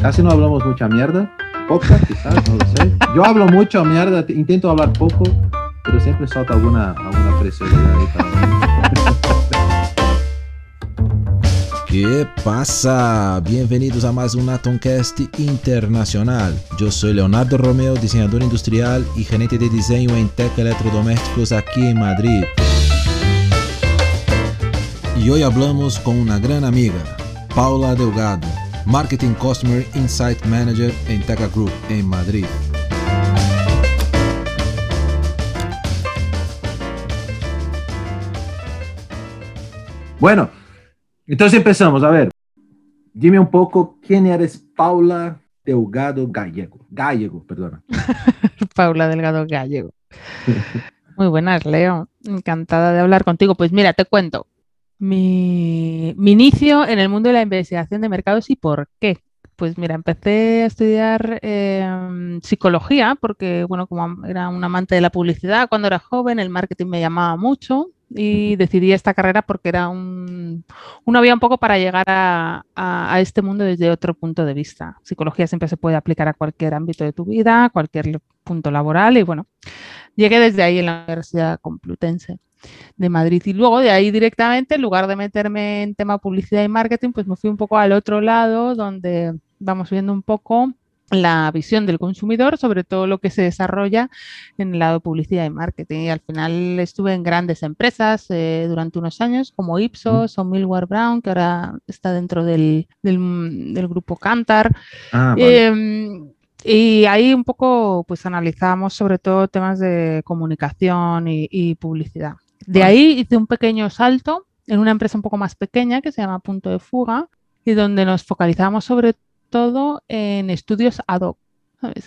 casi no hablamos mucha mierda. Poca, quizás, no lo sé. Yo hablo mucho mierda, intento hablar poco, pero siempre salta alguna, alguna preciosidad ahí ¿Qué pasa? Bienvenidos a más un Atomcast internacional. Yo soy Leonardo Romeo, diseñador industrial y gerente de diseño en Tech Electrodomésticos aquí en Madrid. Y hoy hablamos con una gran amiga, Paula Delgado, Marketing Customer Insight Manager en Teca Group en Madrid. Bueno, entonces empezamos. A ver, dime un poco quién eres Paula Delgado Gallego. Gallego, perdona. Paula Delgado Gallego. Muy buenas, Leo. Encantada de hablar contigo. Pues mira, te cuento. Mi, inicio en el mundo de la investigación de mercados y por qué. Pues mira, empecé a estudiar em, psicología porque, bueno, como era un amante de la publicidad cuando era joven, el marketing me llamaba mucho y decidí esta carrera porque era un, una vía un poco para llegar a, este mundo desde otro punto de vista. Psicología siempre se puede aplicar a cualquier ámbito de tu vida, a cualquier punto laboral y bueno, llegué desde ahí en la Universidad Complutense de Madrid y luego de ahí directamente, en lugar de meterme en tema publicidad y marketing, pues me fui un poco al otro lado donde vamos viendo un poco la visión del consumidor sobre todo lo que se desarrolla en el lado de publicidad y marketing. Y al final estuve en grandes empresas eh, durante unos años como Ipsos o Millward Brown, que ahora está dentro del, del, grupo Cantar. Ah, em, y ahí un poco pues analizamos sobre todo temas de comunicación y, publicidad. De ahí hice un pequeño salto en una empresa un poco más pequeña que se llama Punto de Fuga y donde nos focalizamos sobre todo en estudios ad hoc.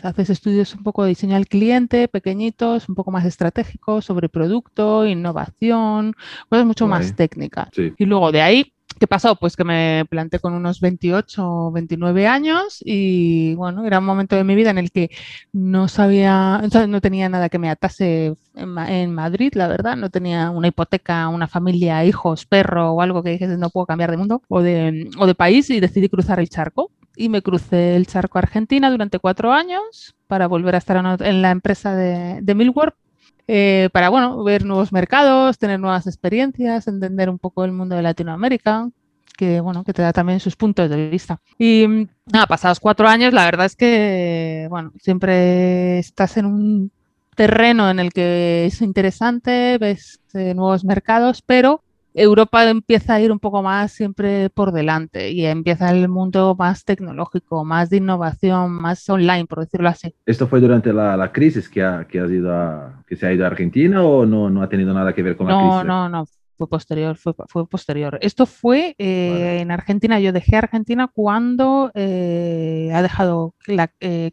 Haces estudios un poco de diseño al cliente, pequeñitos, un poco más estratégicos sobre producto, innovación, cosas mucho más técnicas. Y luego de ahí, ¿qué pasó? Pues que me planté con unos 28 o 29 años y bueno, era un momento de mi vida en el que no sabía, no tenía nada que me atase en, Madrid, la verdad, no tenía una hipoteca, una familia, hijos, perro o algo que dijese no puedo cambiar de mundo o de, o de país y decidí cruzar el charco. Y me crucé el charco a Argentina durante cuatro años para volver a estar en la empresa de, de eh, para bueno, ver nuevos mercados, tener nuevas experiencias, entender un poco el mundo de Latinoamérica, que bueno, que te da también sus puntos de vista. Y nada, pasados cuatro años, la verdad es que bueno, siempre estás en un terreno en el que es interesante, ves eh, nuevos mercados, pero Europa empieza a ir un poco más siempre por delante y empieza el mundo más tecnológico, más de innovación, más online, por decirlo así. ¿Esto fue durante la, crisis que, ha, que, ido a, que se ha ido a Argentina o no, no ha tenido nada que ver con la crisis? No, no, no, fue posterior, fue, fue posterior. Esto fue eh, en Argentina, yo dejé Argentina cuando eh, ha dejado, la, eh,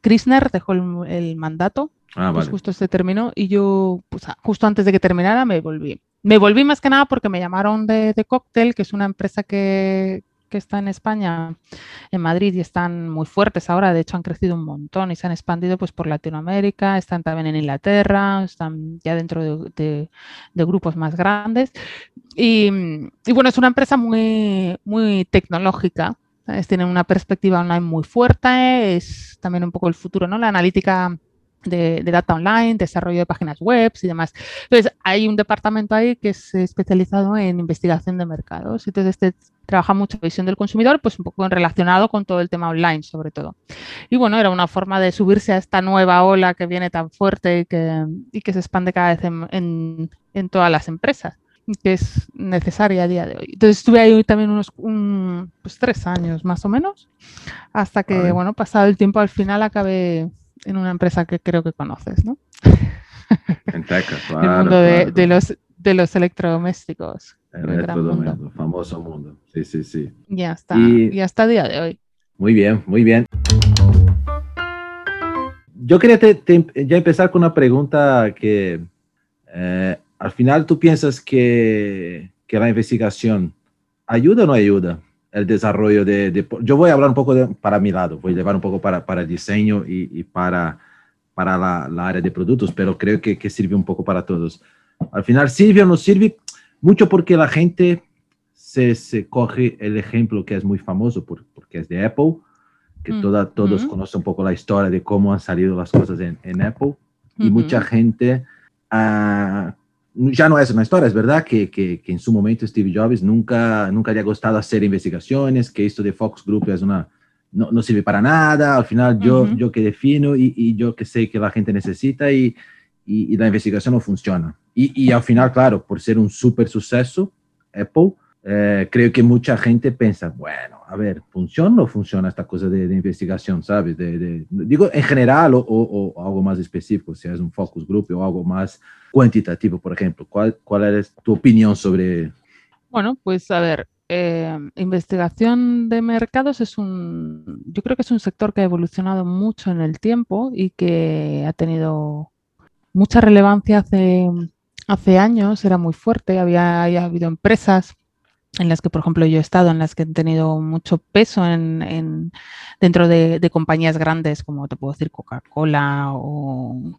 dejó el, mandato, ah, pues justo este terminó y yo, pues, justo antes de que terminara me volví. Me volví más que nada porque me llamaron de, de Cocktail, que es una empresa que, está en España, en Madrid, y están muy fuertes ahora. De hecho, han crecido un montón y se han expandido pues, por Latinoamérica, están también en Inglaterra, están ya dentro de, grupos más grandes. Y, bueno, es una empresa muy, muy tecnológica. Tienen una perspectiva online muy fuerte, es también un poco el futuro, ¿no? La analítica de, data online, desarrollo de páginas web y demás. Entonces, hay un departamento ahí que es especializado en investigación de mercados. Entonces, este trabaja mucho visión del consumidor, pues un poco relacionado con todo el tema online, sobre todo. Y bueno, era una forma de subirse a esta nueva ola que viene tan fuerte y que, y que se expande cada vez en, en, todas las empresas que es necesaria a día de hoy. Entonces estuve ahí también unos pues, tres años más o menos, hasta que, bueno, pasado el tiempo al final acabé en una empresa que creo que conoces, ¿no? En Texas, claro. El mundo de, los, de los electrodomésticos. El electrodoméstico, famoso mundo. Sí, sí, sí. Ya está, y hasta el día de hoy. Muy bien, muy bien. Yo quería ya empezar con una pregunta que eh, al final tú piensas que, que la investigación ayuda o no ayuda el desarrollo de, Yo voy a hablar un poco para mi lado, voy a llevar un poco para, para el diseño y, para, para la, área de productos, pero creo que, que, sirve un poco para todos. Al final, ¿sirve o no sirve? Mucho porque la gente se, se coge el ejemplo que es muy famoso, porque es de Apple, que toda, todos conocen un poco la historia de cómo han salido las cosas en, en Apple. Y mucha gente uh, ya no es una historia, es verdad que, que, que, en su momento Steve Jobs nunca, nunca le ha gustado hacer investigaciones, que esto de Fox Group es una, no, no sirve para nada, al final yo, yo que defino y, y, yo que sé que la gente necesita y, y, la investigación no funciona. Y, al final, claro, por ser un súper suceso, Apple, eh, creo que mucha gente piensa, bueno, a ver, ¿funciona o no funciona esta cosa de, investigación, sabes? De, digo, en general o, o, algo más específico, si es un focus group o algo más cuantitativo, por ejemplo. ¿Cuál, cuál es tu opinión sobre...? Bueno, pues a ver, eh, investigación de mercados es un, yo creo que es un sector que ha evolucionado mucho en el tiempo y que ha tenido mucha relevancia hace, hace años, era muy fuerte, había, había habido empresas en las que, por ejemplo, yo he estado, en las que han tenido mucho peso en, dentro de, compañías grandes, como te puedo decir Coca-Cola o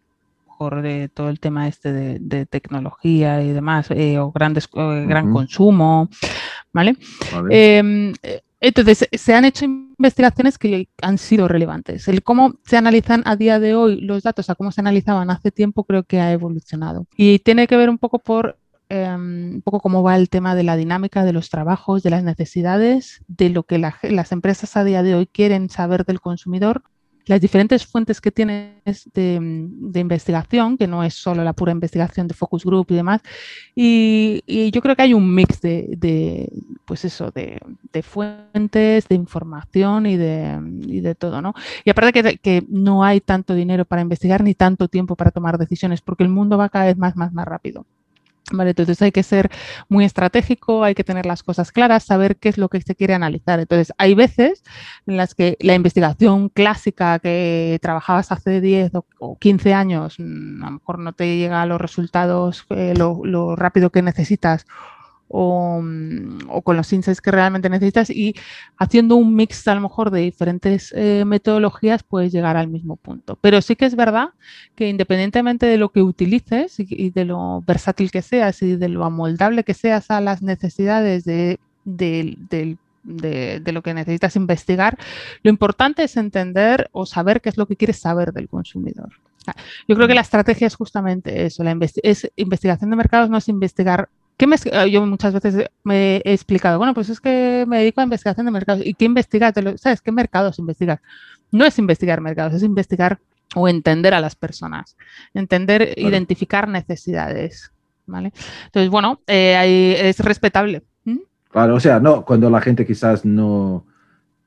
por de todo el tema este de, tecnología y demás, eh, o grandes, eh, gran consumo, ¿vale? Em, entonces, se han hecho investigaciones que han sido relevantes. El cómo se analizan a día de hoy los datos a cómo se analizaban hace tiempo creo que ha evolucionado. Y tiene que ver un poco por Em, un poco cómo va el tema de la dinámica de los trabajos, de las necesidades, de lo que las empresas a día de hoy quieren saber del consumidor, las diferentes fuentes que tienes de, investigación, que no es solo la pura investigación de focus group y demás. Y, yo creo que hay un mix de, pues eso, de, fuentes, de información y de, de todo, ¿no? Y aparte que, que no hay tanto dinero para investigar ni tanto tiempo para tomar decisiones, porque el mundo va cada vez más, más, más rápido. Vale, entonces hay que ser muy estratégico, hay que tener las cosas claras, saber qué es lo que se quiere analizar. Entonces, hay veces en las que la investigación clásica que trabajabas hace 10 o 15 años, mm, a lo mejor no te llega a los resultados eh, lo rápido que necesitas Mm, o, con los insights que realmente necesitas y haciendo un mix a lo mejor de diferentes eh, metodologías puedes llegar al mismo punto. Pero sí que es verdad que independientemente de lo que utilices y, de lo versátil que seas y de lo amoldable que seas a las necesidades de, lo que necesitas investigar, lo importante es entender o saber qué es lo que quieres saber del consumidor. Yo creo que la estrategia es justamente eso, la es investigación de mercados no es investigar eh, yo muchas veces me he explicado, bueno, pues es que me dedico a investigación de mercados. ¿Y qué investigas? ¿Sabes qué mercados investigar? No es investigar mercados, es investigar o entender a las personas, entender, identificar necesidades. ¿vale? Entonces, bueno, eh, es respetable. Claro, o sea, no, cuando la gente quizás no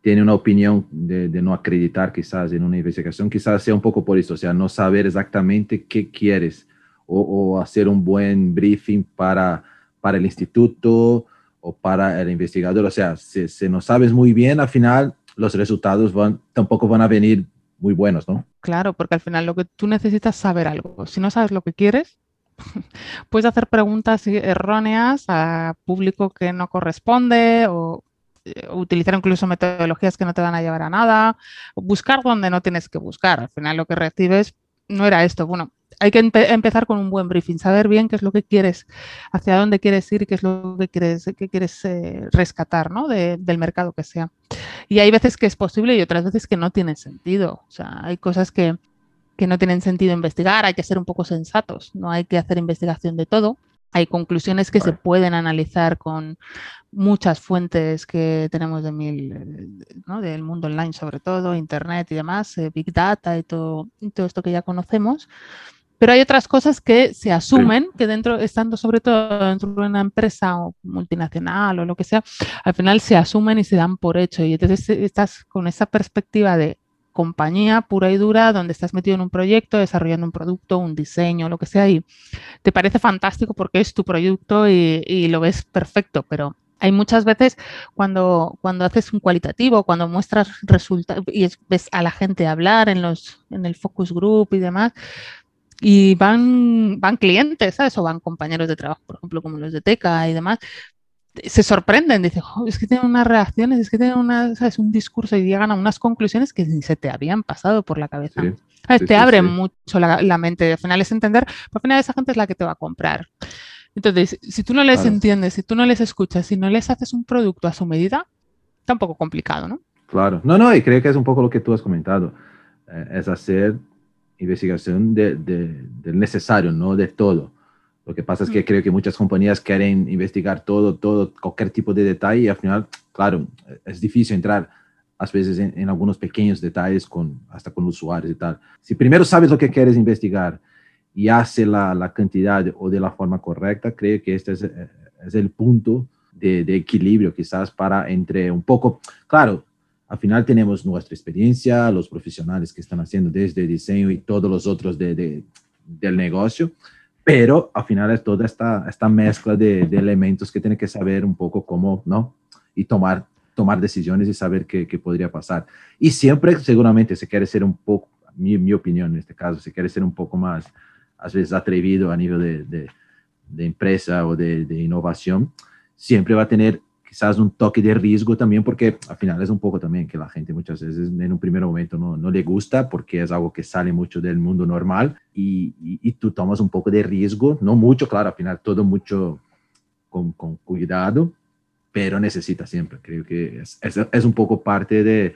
tiene una opinión de, no acreditar quizás en una investigación, quizás sea un poco por eso, o sea, no saber exactamente qué quieres o hacer un buen briefing para para el instituto o para el investigador. O sea, si, no sabes muy bien, al final los resultados van, tampoco van a venir muy buenos, ¿no? Claro, porque al final lo que tú necesitas saber algo. Si no sabes lo que quieres, puedes hacer preguntas erróneas a público que no corresponde o eh, utilizar incluso metodologías que no te van a llevar a nada, buscar donde no tienes que buscar. Al final lo que recibes no era esto. Bueno, hay que empezar con un buen briefing, saber bien qué es lo que quieres, hacia dónde quieres ir qué es lo que quieres, quieres eh, rescatar ¿no? del mercado que sea. Y hay veces que es posible y otras veces que no tiene sentido. O sea, hay cosas que, que no tienen sentido investigar, hay que ser un poco sensatos, no hay que hacer investigación de todo. Hay conclusiones que se pueden analizar con muchas fuentes que tenemos de mil, ¿no? del mundo online sobre todo, internet y demás, eh, big data y todo, y todo esto que ya conocemos. Pero hay otras cosas que se asumen, que dentro, estando sobre todo dentro de una empresa o multinacional o lo que sea, al final se asumen y se dan por hecho. Y entonces estás con esa perspectiva de compañía pura y dura, donde estás metido en un proyecto, desarrollando un producto, un diseño, lo que sea, y te parece fantástico porque es tu proyecto y, lo ves perfecto, pero hay muchas veces cuando, cuando haces un cualitativo, cuando muestras resultados y ves a la gente hablar en, los, en el focus group y demás, y van, van clientes, ¿sabes? O van compañeros de trabajo, por ejemplo, como los de Teca y demás, se sorprenden, dicen, es que tienen unas reacciones, es que tienen una, ¿sabes? un discurso y llegan a unas conclusiones que ni se te habían pasado por la cabeza. te abre mucho la, mente. Al final es entender, al final esa gente es la que te va a comprar. Entonces, si tú no les entiendes, si tú no les escuchas, si no les haces un producto a su medida, está un poco complicado, ¿no? Claro. No, no, y creo que es un poco lo que tú has comentado. Eh, es hacer investigación de, del necesario, no de todo. Lo que pasa es que mm. creo que muchas compañías quieren investigar todo, todo, cualquier tipo de detalle y al final, claro, es difícil entrar a veces en, algunos pequeños detalles con, hasta con usuarios y tal. Si primero sabes lo que quieres investigar y hace la, la cantidad o de la forma correcta, creo que este es, eh, es el punto de, de, equilibrio quizás para entre un poco, claro, al final tenemos nuestra experiencia, los profesionales que están haciendo desde diseño y todos los otros de, de, del negocio, pero al final es toda esta, esta mezcla de, de, elementos que tiene que saber un poco cómo, ¿no? Y tomar, tomar decisiones y saber qué, qué podría pasar. Y siempre, seguramente, se quiere ser un poco, mi, mi opinión en este caso, se quiere ser un poco más, a veces, atrevido a nivel de, de, de empresa o de, innovación, siempre va a tener quizás un toque de riesgo también, porque al final es un poco también que la gente muchas veces en un primer momento no, no le gusta porque es algo que sale mucho del mundo normal y, y, y, tú tomas un poco de riesgo, no mucho, claro, al final todo mucho con, con cuidado, pero necesita siempre, creo que es, es, es, un poco parte de,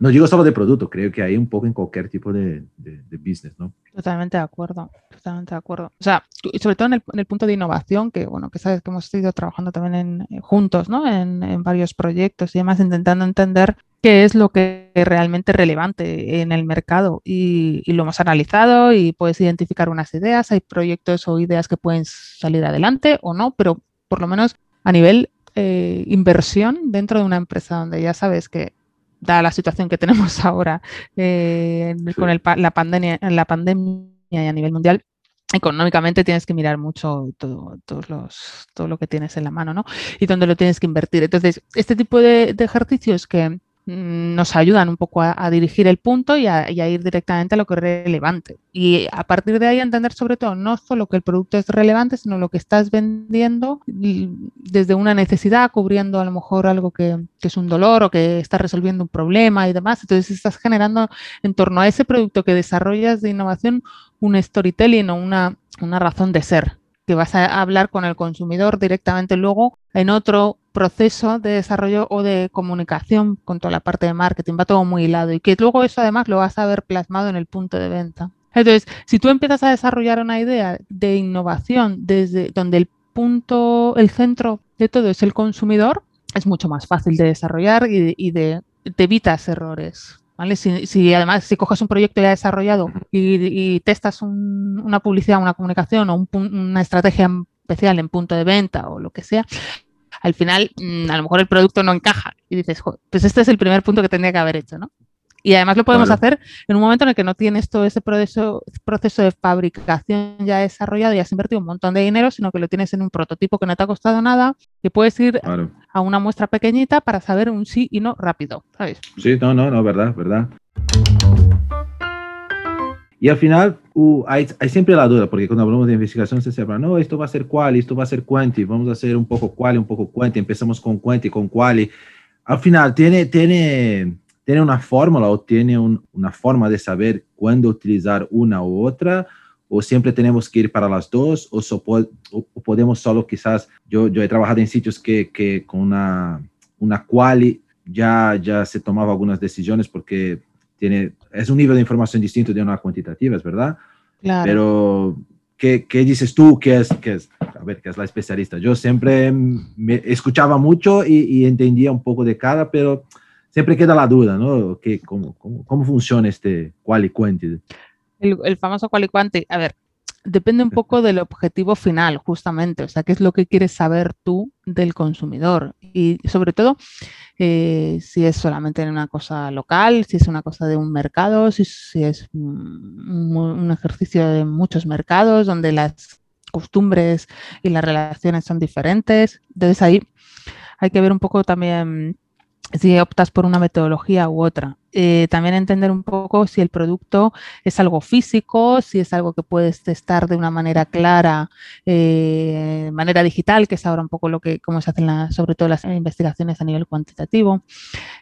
no digo solo de producto, creo que hay un poco en cualquier tipo de, de, business, ¿no? Totalmente de acuerdo, totalmente de acuerdo. O sea, sobre todo en el, en el, punto de innovación, que bueno, que sabes que hemos ido trabajando también en, eh, juntos, ¿no? En, en, varios proyectos y demás, intentando entender qué es lo que es realmente relevante en el mercado. Y, y, lo hemos analizado y puedes identificar unas ideas, hay proyectos o ideas que pueden salir adelante o no, pero por lo menos a nivel eh, inversión dentro de una empresa donde ya sabes que da la situación que tenemos ahora eh, sí. con el, la, pandemia, la pandemia y a nivel mundial, económicamente tienes que mirar mucho todo, todos los, todo lo que tienes en la mano, ¿no? Y dónde lo tienes que invertir. Entonces, este tipo de, de ejercicios que nos ayudan un poco a, dirigir el punto y a, ir directamente a lo que es relevante. Y a partir de ahí entender sobre todo no solo que el producto es relevante, sino lo que estás vendiendo desde una necesidad, cubriendo a lo mejor algo que, es un dolor o que está resolviendo un problema y demás. Entonces estás generando en torno a ese producto que desarrollas de innovación un storytelling o una, una razón de ser que vas a hablar con el consumidor directamente luego en otro proceso de desarrollo o de comunicación con toda la parte de marketing, va todo muy hilado y que luego eso además lo vas a ver plasmado en el punto de venta. Entonces, si tú empiezas a desarrollar una idea de innovación desde donde el punto, el centro de todo es el consumidor, es mucho más fácil de desarrollar y de, y de te evitas errores. ¿Vale? Si, si, además, si coges un proyecto ya desarrollado y, y testas un, una publicidad, una comunicación o un, una estrategia especial en punto de venta o lo que sea, al final mmm, a lo mejor el producto no encaja y dices, pues este es el primer punto que tendría que haber hecho, ¿no? Y además lo podemos hacer en un momento en el que no tienes todo ese proceso, proceso de fabricación ya desarrollado y has invertido un montón de dinero, sino que lo tienes en un prototipo que no te ha costado nada, que puedes ir a una muestra pequeñita para saber un sí y no rápido, ¿sabes? Sí, no, no, no, verdad, verdad. Y al final hay, hay, siempre la duda, porque cuando hablamos de investigación se habla, no, esto va a ser quali, esto va a ser quanti, vamos a hacer un poco quali, un poco quanti, empezamos con quanti, con quali. Al final tiene, tiene, tiene una fórmula o tiene un, una forma de saber cuándo utilizar una u otra, o siempre tenemos que ir para las dos, o, so, o podemos solo quizás, yo, yo he trabajado en sitios que, que con una, una quali ya, ya se tomaba algunas decisiones porque tiene, es un nivel de información distinto de una cuantitativa, es verdad. Claro. Pero, ¿qué, ¿qué, dices tú que es, que es, a ver, que es la especialista? Yo siempre me escuchaba mucho y, y entendía un poco de cada, pero siempre queda la duda, ¿no? ¿Qué, cómo, cómo, ¿Cómo funciona este quali quanti? El, el famoso quali quanti. A ver, depende un poco del objetivo final, justamente. O sea, qué es lo que quieres saber tú del consumidor. Y sobre todo, eh, si es solamente una cosa local, si es una cosa de un mercado, si, si es un, un, ejercicio de muchos mercados donde las costumbres y las relaciones son diferentes. Entonces ahí hay que ver un poco también si optas por una metodología u otra. Eh, también entender un poco si el producto es algo físico, si es algo que puedes testar de una manera clara, eh, manera digital, que es ahora un poco lo que, cómo se hacen sobre todo las investigaciones a nivel cuantitativo.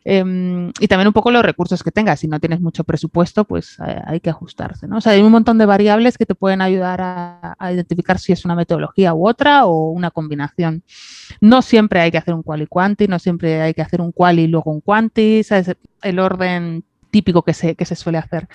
Em, y también un poco los recursos que tengas. Si no tienes mucho presupuesto, pues eh, hay que ajustarse. ¿no? O sea, hay un montón de variables que te pueden ayudar a, identificar si es una metodología u otra o una combinación. No siempre hay que hacer un quali quanti, no siempre hay que hacer un quali y luego un quanti. El orden típico que se, que se suele hacer.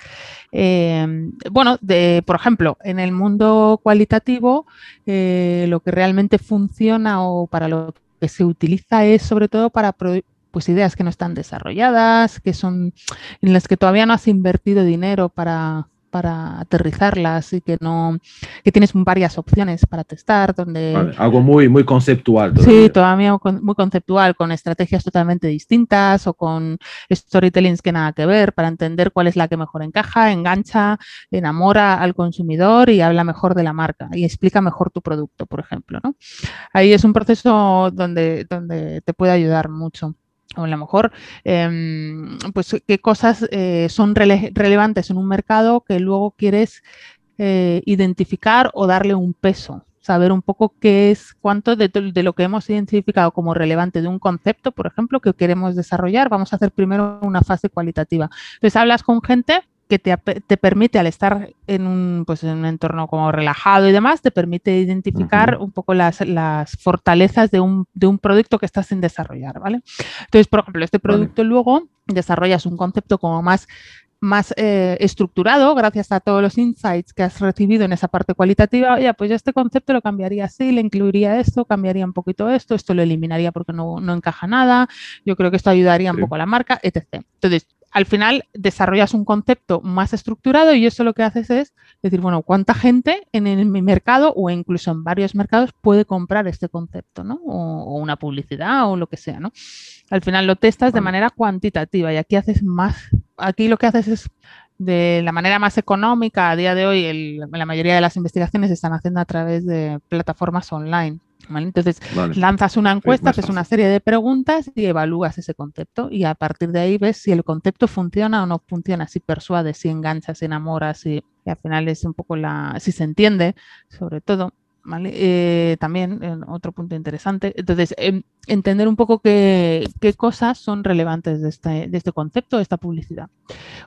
Em, bueno, de, por ejemplo, en el mundo cualitativo, eh, lo que realmente funciona o para lo que se utiliza es sobre todo para pues ideas que no están desarrolladas, que son en las que todavía no has invertido dinero para, para aterrizarlas y que no que tienes varias opciones para testar donde algo muy muy conceptual sí todavía muy conceptual con estrategias totalmente distintas o con storytellings que nada que ver para entender cuál es la que mejor encaja engancha enamora al consumidor y habla mejor de la marca y explica mejor tu producto por ejemplo ¿no? ahí es un proceso donde donde te puede ayudar mucho o a lo mejor, em, pues qué cosas eh, son relevantes en un mercado que luego quieres eh, identificar o darle un peso, saber un poco qué es, cuánto de, de, lo que hemos identificado como relevante de un concepto, por ejemplo, que queremos desarrollar. Vamos a hacer primero una fase cualitativa. Entonces, hablas con gente que te, te, permite, al estar en un, pues, en un entorno como relajado y demás, te permite identificar un poco las, las fortalezas de un, de un, producto que estás en desarrollar, ¿vale? Entonces, por ejemplo, este producto luego desarrollas un concepto como más más eh, estructurado gracias a todos los insights que has recibido en esa parte cualitativa, oye, pues yo este concepto lo cambiaría así, le incluiría esto, cambiaría un poquito esto, esto lo eliminaría porque no, no encaja nada, yo creo que esto ayudaría un poco a la marca, etc. Entonces, al final desarrollas un concepto más estructurado y eso lo que haces es decir, bueno, ¿cuánta gente en, mi mercado o incluso en varios mercados puede comprar este concepto, ¿no? O, una publicidad o lo que sea, ¿no? Al final lo testas de manera cuantitativa y aquí haces más, aquí lo que haces es de la manera más económica, a día de hoy la mayoría de las investigaciones se están haciendo a través de plataformas online. Entonces, lanzas una encuesta, haces una serie de preguntas y evalúas ese concepto y a partir de ahí ves si el concepto funciona o no funciona, si persuade, si engancha, si enamora, si y al final es un poco la, si se entiende, sobre todo. ¿Vale? Eh, también otro punto interesante. Entonces, em, entender un poco qué, qué, cosas son relevantes de este, de este concepto, de esta publicidad,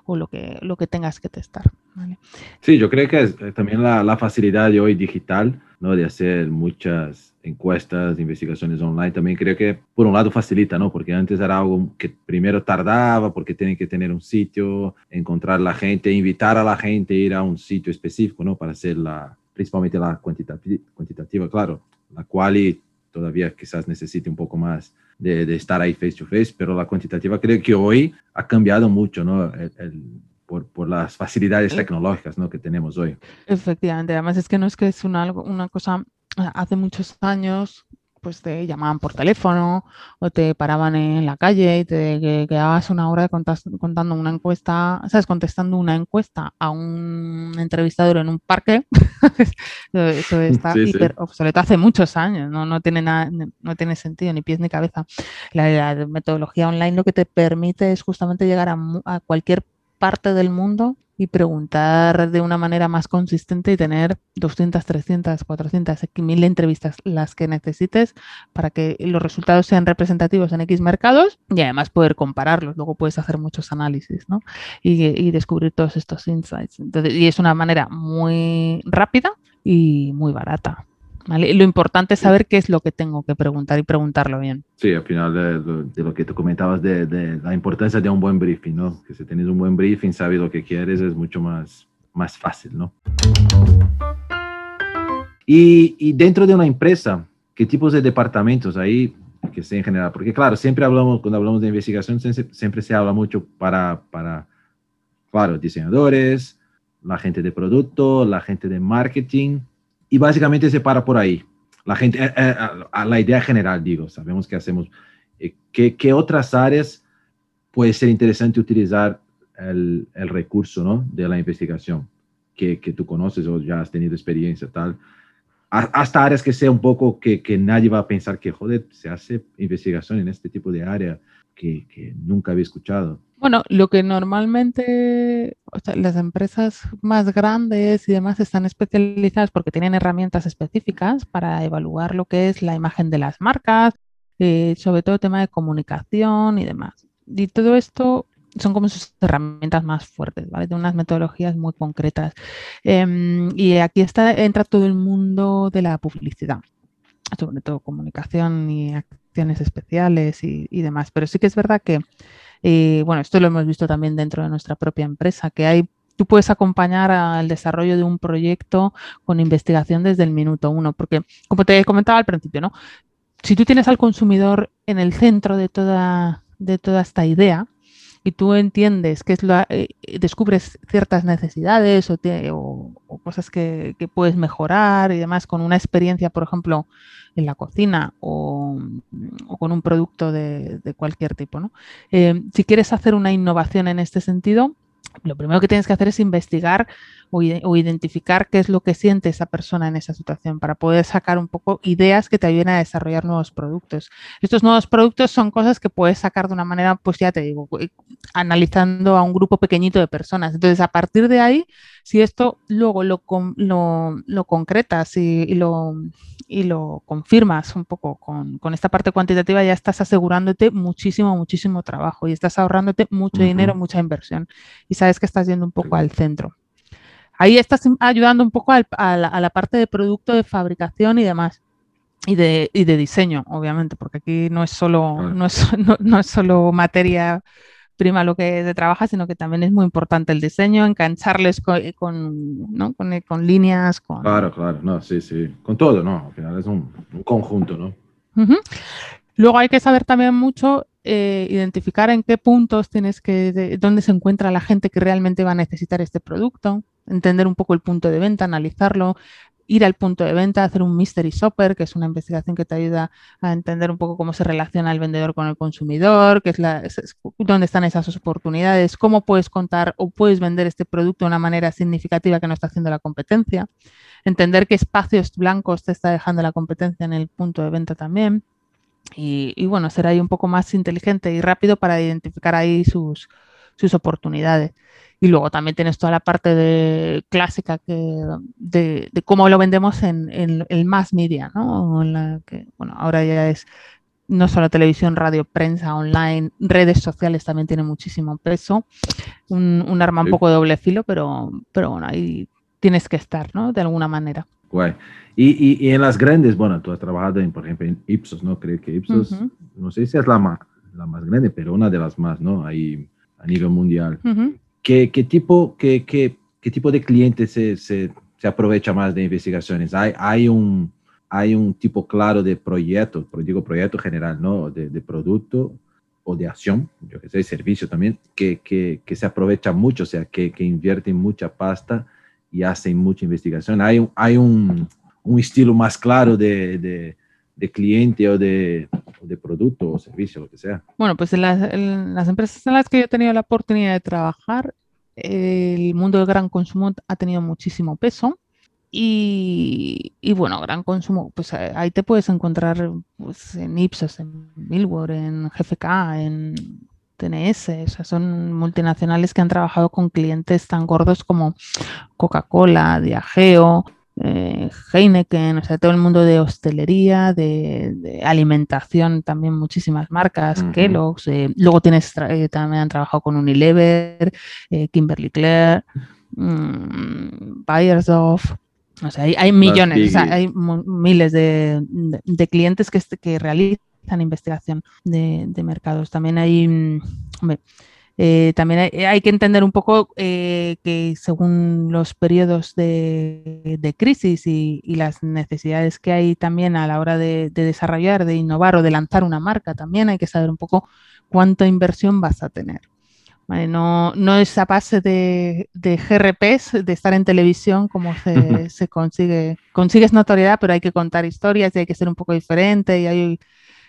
o lo que, lo que tengas que testar. ¿vale? Sí, yo creo que es eh, también la, la facilidad de hoy digital, ¿no? de hacer muchas encuestas, investigaciones online, también creo que por un lado facilita, ¿no? Porque antes era algo que primero tardaba, porque tienen que tener un sitio, encontrar la gente, invitar a la gente a ir a un sitio específico, ¿no? Para hacer la, principalmente la cuantitativa, cuantitativa claro, la cual todavía quizás necesite un poco más de, de, estar ahí face to face, pero la cuantitativa creo que hoy ha cambiado mucho, ¿no? Por, por, las facilidades tecnológicas ¿no? que tenemos hoy. Efectivamente, además es que no es que es una, una cosa hace muchos años pues te llamaban por teléfono o te paraban en la calle y te quedabas una hora contando una encuesta, ¿sabes? Contestando una encuesta a un entrevistador en un parque. Eso está hiper obsoleto hace muchos años, ¿no? No tiene, nada, no tiene sentido, ni pies ni cabeza. La, metodología online lo que te permite es justamente llegar a, a cualquier parte del mundo y preguntar de una manera más consistente y tener 200, 300, 400, 1000 entrevistas, las que necesites para que los resultados sean representativos en X mercados y además poder compararlos. Luego puedes hacer muchos análisis ¿no? y, y descubrir todos estos insights. Entonces, y es una manera muy rápida y muy barata. Lo importante es saber qué es lo que tengo que preguntar y preguntarlo bien. Sí, al final de, lo que tú comentabas de, la importancia de un buen briefing, ¿no? Que si tienes un buen briefing, sabes lo que quieres, es mucho más, más fácil, ¿no? Y, y dentro de una empresa, ¿qué tipos de departamentos ahí que se en general? Porque claro, siempre hablamos, cuando hablamos de investigación, siempre, siempre se habla mucho para, para, claro, diseñadores, la gente de producto, la gente de marketing, y básicamente se para por ahí. La gente, eh, eh, a, la idea general, digo, sabemos que hacemos. Eh, ¿qué, ¿Qué, otras áreas puede ser interesante utilizar el, el recurso ¿no? de la investigación que, que, tú conoces o ya has tenido experiencia tal? hasta áreas que sea un poco que, que, nadie va a pensar que, joder, se hace investigación en este tipo de área que, que nunca había escuchado. Bueno, lo que normalmente las empresas más grandes y demás están especializadas porque tienen herramientas específicas para evaluar lo que es la imagen de las marcas, eh, sobre todo el tema de comunicación y demás. Y todo esto son como sus herramientas más fuertes, ¿vale? De unas metodologías muy concretas. Em, y aquí está, entra todo el mundo de la publicidad, sobre todo comunicación y acciones especiales y demás. Pero sí que es verdad que y bueno, esto lo hemos visto también dentro de nuestra propia empresa, que hay tú puedes acompañar al desarrollo de un proyecto con investigación desde el minuto uno, porque como te comentaba al principio, ¿no? Si tú tienes al consumidor en el centro de toda, de toda esta idea, y tú entiendes que es lo, eh, descubres ciertas necesidades o, o, cosas que, puedes mejorar y demás con una experiencia, por ejemplo, en la cocina o, con un producto de, cualquier tipo. ¿no? Eh, si quieres hacer una innovación en este sentido, lo primero que tienes que hacer es investigar o, identificar qué es lo que siente esa persona en esa situación para poder sacar un poco ideas que te ayuden a desarrollar nuevos productos. Estos nuevos productos son cosas que puedes sacar de una manera, pues ya te digo, eh, analizando a un grupo pequeñito de personas. Entonces, a partir de ahí, si esto luego lo, lo, concretas y, lo, y lo confirmas un poco con, esta parte cuantitativa, ya estás asegurándote muchísimo, muchísimo trabajo y estás ahorrándote mucho dinero, mucha inversión. Y sabes que estás yendo un poco al centro. Ahí estás ayudando un poco a, la, parte de producto, de fabricación y demás. Y de, y de diseño, obviamente, porque aquí no es solo, no es, no, es solo materia prima lo que se trabaja, sino que también es muy importante el diseño, engancharles con, con, ¿no? con, con líneas. Con... Claro, claro, no, sí, sí, con todo, ¿no? Al final es un, conjunto, ¿no? Luego hay que saber también mucho eh, identificar en qué puntos tienes que, dónde se encuentra la gente que realmente va a necesitar este producto, entender un poco el punto de venta, analizarlo, ir al punto de venta, hacer un mystery shopper, que es una investigación que te ayuda a entender un poco cómo se relaciona el vendedor con el consumidor, qué es la, dónde están esas oportunidades, cómo puedes contar o puedes vender este producto de una manera significativa que no está haciendo la competencia, entender qué espacios blancos te está dejando la competencia en el punto de venta también. Y, bueno, ser ahí un poco más inteligente y rápido para identificar ahí sus oportunidades. Y luego también tienes toda la parte de, clásica que, de, cómo lo vendemos en, el más media, ¿no? la que, bueno, ahora ya es no solo televisión, radio, prensa, online, redes sociales también tiene muchísimo peso. Un, arma un poco de doble filo, pero, pero bueno, ahí tienes que estar, ¿no? De alguna manera. Guay. Y, y, en las grandes, bueno, tú has trabajado, en, por ejemplo, en Ipsos, ¿no? Creo que Ipsos, no sé si es la más, la más grande, pero una de las más, ¿no? Ahí a nivel mundial. ¿Qué, tipo, qué, qué, qué, tipo de clientes se, se, se, aprovecha más de investigaciones? ¿Hay, hay, un, ¿Hay un tipo claro de proyecto, digo proyecto general, ¿no? De, producto o de acción, yo que sé, servicio también, que, que, que, se aprovecha mucho, o sea, que, que invierten mucha pasta y hacen mucha investigación. Hay, hay un, un estilo más claro de, de cliente o de, de, producto o servicio, lo que sea. Bueno, pues en las, en las, empresas en las que yo he tenido la oportunidad de trabajar, el mundo del gran consumo ha tenido muchísimo peso. Y, y, bueno, gran consumo, pues ahí te puedes encontrar pues, en Ipsos, en Milward, en GFK, en TNS, o sea, son multinacionales que han trabajado con clientes tan gordos como Coca-Cola, Diageo, eh, Heineken, o sea, todo el mundo de hostelería, de, alimentación, también muchísimas marcas, Kellogg's, eh, luego tienes, eh, también han trabajado con Unilever, Kimberly Claire, mmm, Bayersdorf, o sea, hay, millones, hay miles de, clientes que, que realizan investigación de, mercados. También hay, mm, eh, también hay, que entender un poco eh, que según los periodos de, crisis y, las necesidades que hay también a la hora de, desarrollar, de innovar o de lanzar una marca, también hay que saber un poco cuánta inversión vas a tener. no, no es a base de, GRPs, de estar en televisión, como se, se, consigue. Consigues notoriedad, pero hay que contar historias y hay que ser un poco diferente. Y hay,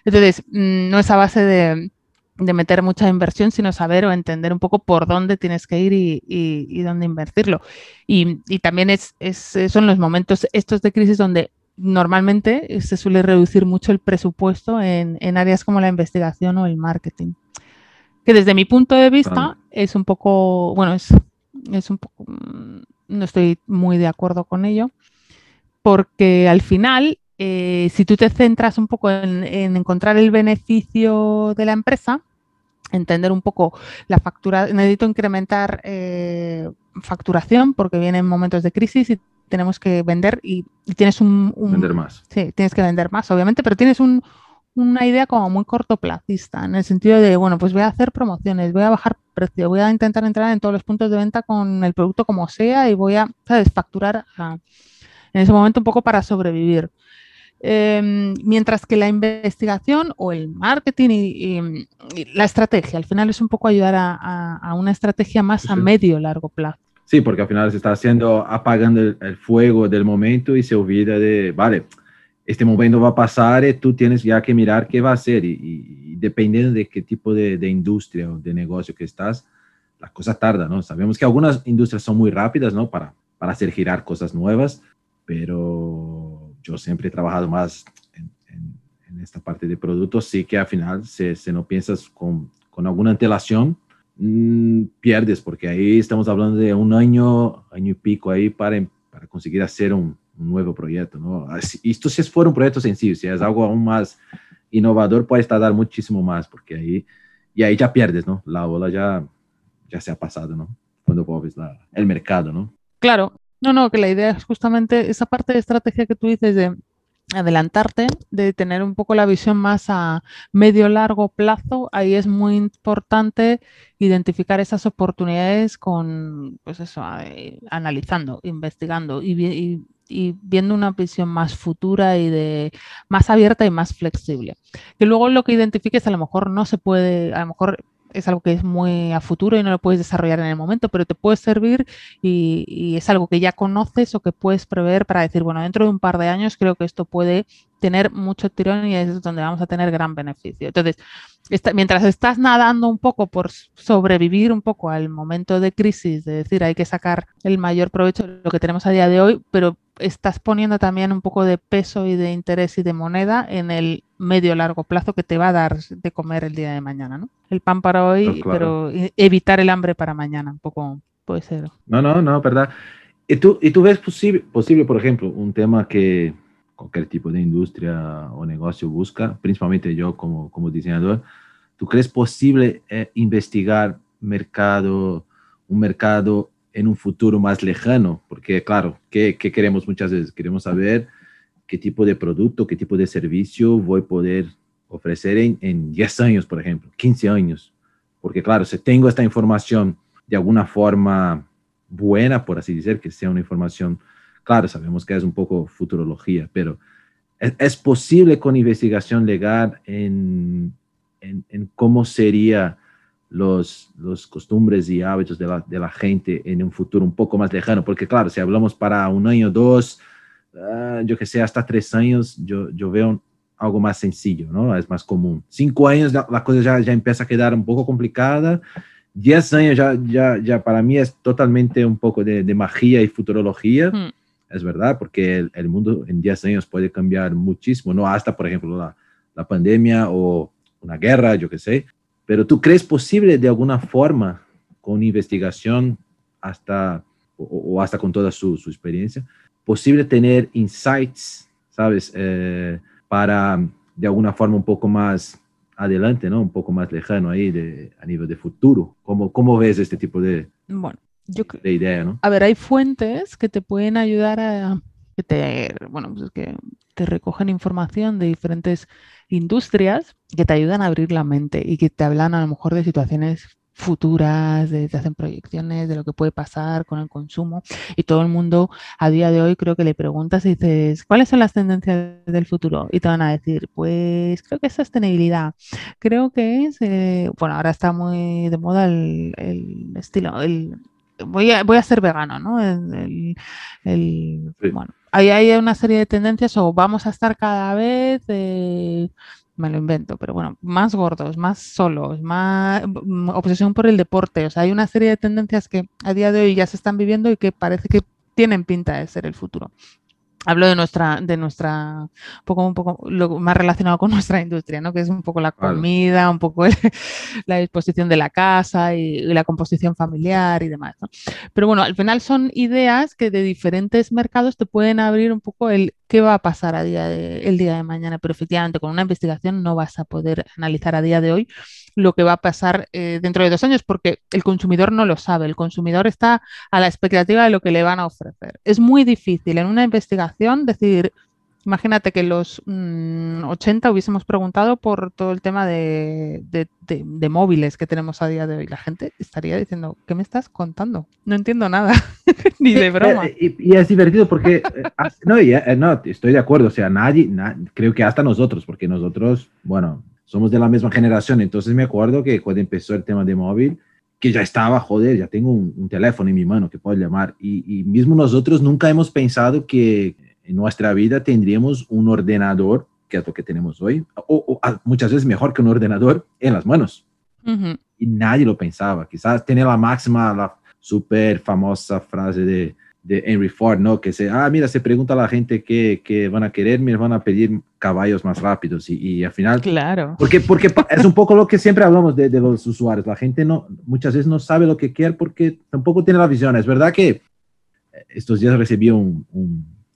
entonces, mm, no es a base de de meter mucha inversión, sino saber o entender un poco por dónde tienes que ir y, dónde invertirlo. Y, también es, son los momentos estos de crisis donde normalmente se suele reducir mucho el presupuesto en, áreas como la investigación o el marketing. que desde mi punto de vista es un poco, bueno, es, es un poco, mm, no estoy muy de acuerdo con ello, porque al final, eh, si tú te centras un poco en, encontrar el beneficio de la empresa, entender un poco la factura, necesito incrementar eh, facturación porque vienen momentos de crisis y tenemos que vender y, tienes un, Vender más. Sí, tienes que vender más, obviamente, pero tienes una idea como muy cortoplacista, en el sentido de, bueno, pues voy a hacer promociones, voy a bajar precio, voy a intentar entrar en todos los puntos de venta con el producto como sea y voy a, ¿sabes?, facturar en ese momento un poco para sobrevivir. Em, mientras que la investigación o el marketing y, la estrategia, al final es un poco ayudar a, una estrategia más a medio largo plazo. Sí, porque al final se está haciendo, apagando el, fuego del momento y se olvida de, vale, este momento va a pasar y tú tienes ya que mirar qué va a hacer y, dependiendo de qué tipo de, de, industria o de negocio que estás, las cosas tardan, ¿no? Sabemos que algunas industrias son muy rápidas, ¿no? Para, para hacer girar cosas nuevas, pero yo siempre he trabajado más en, esta parte de productos, sí que al final, si, no piensas con, con alguna antelación, Mm, pierdes, porque ahí estamos hablando de un año, año y pico ahí para, para conseguir hacer un, nuevo proyecto, ¿no? Esto si fuera un proyecto sencillo, si es algo aún más innovador, puede tardar muchísimo más, porque ahí, y ahí ya pierdes, ¿no? La ola ya, ya se ha pasado, ¿no? Cuando ves el mercado, ¿no? Claro, no, no, que la idea es justamente esa parte de estrategia que tú dices de adelantarte, de tener un poco la visión más a medio largo plazo, ahí es muy importante identificar esas oportunidades con, pues eso, eh, analizando, investigando y, viendo una visión más futura y de más abierta y más flexible. Que luego lo que identifiques a lo mejor no se puede, a lo mejor es algo que es muy a futuro y no lo puedes desarrollar en el momento, pero te puede servir y, es algo que ya conoces o que puedes prever para decir, bueno, dentro de un par de años creo que esto puede tener mucho tirón y es donde vamos a tener gran beneficio. Entonces, mientras estás nadando un poco por sobrevivir un poco al momento de crisis, de decir, hay que sacar el mayor provecho de lo que tenemos a día de hoy, pero estás poniendo también un poco de peso y de interés y de moneda en el medio largo plazo que te va a dar de comer el día de mañana, ¿no? El pan para hoy, pero evitar el hambre para mañana, un poco puede ser. No, no, no, verdad. ¿Y tú, y tú ves posible, posible, por ejemplo, un tema que cualquier tipo de industria o negocio busca, principalmente yo como, como diseñador, ¿tú crees posible eh, investigar mercado, un mercado en un futuro más lejano, porque claro, ¿qué, queremos muchas veces? Queremos saber qué tipo de producto, qué tipo de servicio voy a poder ofrecer en, en 10 años, por ejemplo, 15 años. Porque claro, si tengo esta información de alguna forma buena, por así decir, que sea una información, claro, sabemos que es un poco futurología, pero es, posible con investigación legal en, en, en cómo sería los, los costumbres y hábitos de la, de la, gente en un futuro un poco más lejano, porque claro, si hablamos para un año, dos, uh, yo que sé, hasta tres años, yo, yo veo algo más sencillo, ¿no? Es más común. Cinco años la, la cosa ya, ya empieza a quedar un poco complicada. Diez años ya, ya, ya para mí es totalmente un poco de, de magia y futurología. Mm. Es verdad, porque el, el, mundo en diez años puede cambiar muchísimo, ¿no? Hasta, por ejemplo, la, la pandemia o una guerra, yo que sé. Pero tú crees posible de alguna forma, con investigación hasta, o, hasta con toda su, su, experiencia, posible tener insights, ¿sabes? Eh, para de alguna forma un poco más adelante, ¿no? Un poco más lejano ahí de, a nivel de futuro. ¿Cómo, cómo ves este tipo de, bueno, yo, de idea, ¿no? A ver, hay fuentes que te pueden ayudar a que te, bueno, pues que te recogen información de diferentes industrias que te ayudan a abrir la mente y que te hablan a lo mejor de situaciones futuras, de, te hacen proyecciones de lo que puede pasar con el consumo y todo el mundo a día de hoy creo que le preguntas y dices, ¿cuáles son las tendencias del futuro? Y te van a decir, pues creo que es sostenibilidad, creo que es, eh, bueno, ahora está muy de moda el, el estilo, el voy a, voy a ser vegano, ¿no? El, el, Bueno, ahí hay una serie de tendencias o vamos a estar cada vez, eh, me lo invento, pero bueno, más gordos, más solos, más mm, obsesión por el deporte. O sea, hay una serie de tendencias que a día de hoy ya se están viviendo y que parece que tienen pinta de ser el futuro. Hablo de nuestra, de nuestra, un poco, un poco lo más relacionado con nuestra industria, ¿no? Que es un poco la comida, un poco la disposición de la casa y, la composición familiar y demás, ¿no? Pero bueno, al final son ideas que de diferentes mercados te pueden abrir un poco el qué va a pasar a día de, el día de mañana, pero efectivamente con una investigación no vas a poder analizar a día de hoy lo que va a pasar eh, dentro de dos años, porque el consumidor no lo sabe, el consumidor está a la expectativa de lo que le van a ofrecer. Es muy difícil en una investigación decir, imagínate que en los 80 mm, hubiésemos preguntado por todo el tema de, móviles que tenemos a día de hoy. La gente estaría diciendo, ¿qué me estás contando? No entiendo nada, ni de broma. Y, es divertido porque, eh, no, eh, no, estoy de acuerdo, o sea, nadie, creo que hasta nosotros, porque nosotros, bueno, somos de la misma generación, entonces me acuerdo que cuando empezó el tema de móvil, que ya estaba, joder, ya tengo un, teléfono en mi mano que puedo llamar, y, mismo nosotros nunca hemos pensado que en nuestra vida tendríamos un ordenador, que es lo que tenemos hoy, o, muchas veces mejor que un ordenador, en las manos. Y nadie lo pensaba. Quizás tiene la máxima, la súper famosa frase de de Henry Ford, ¿no? Que se, ah, mira, se pregunta a la gente qué, qué van a querer, me van a pedir caballos más rápidos y, y, al final... Claro. Porque, porque es un poco lo que siempre hablamos de, de, los usuarios. La gente no, muchas veces no sabe lo que quiere porque tampoco tiene la visión. Es verdad que estos días recibí un,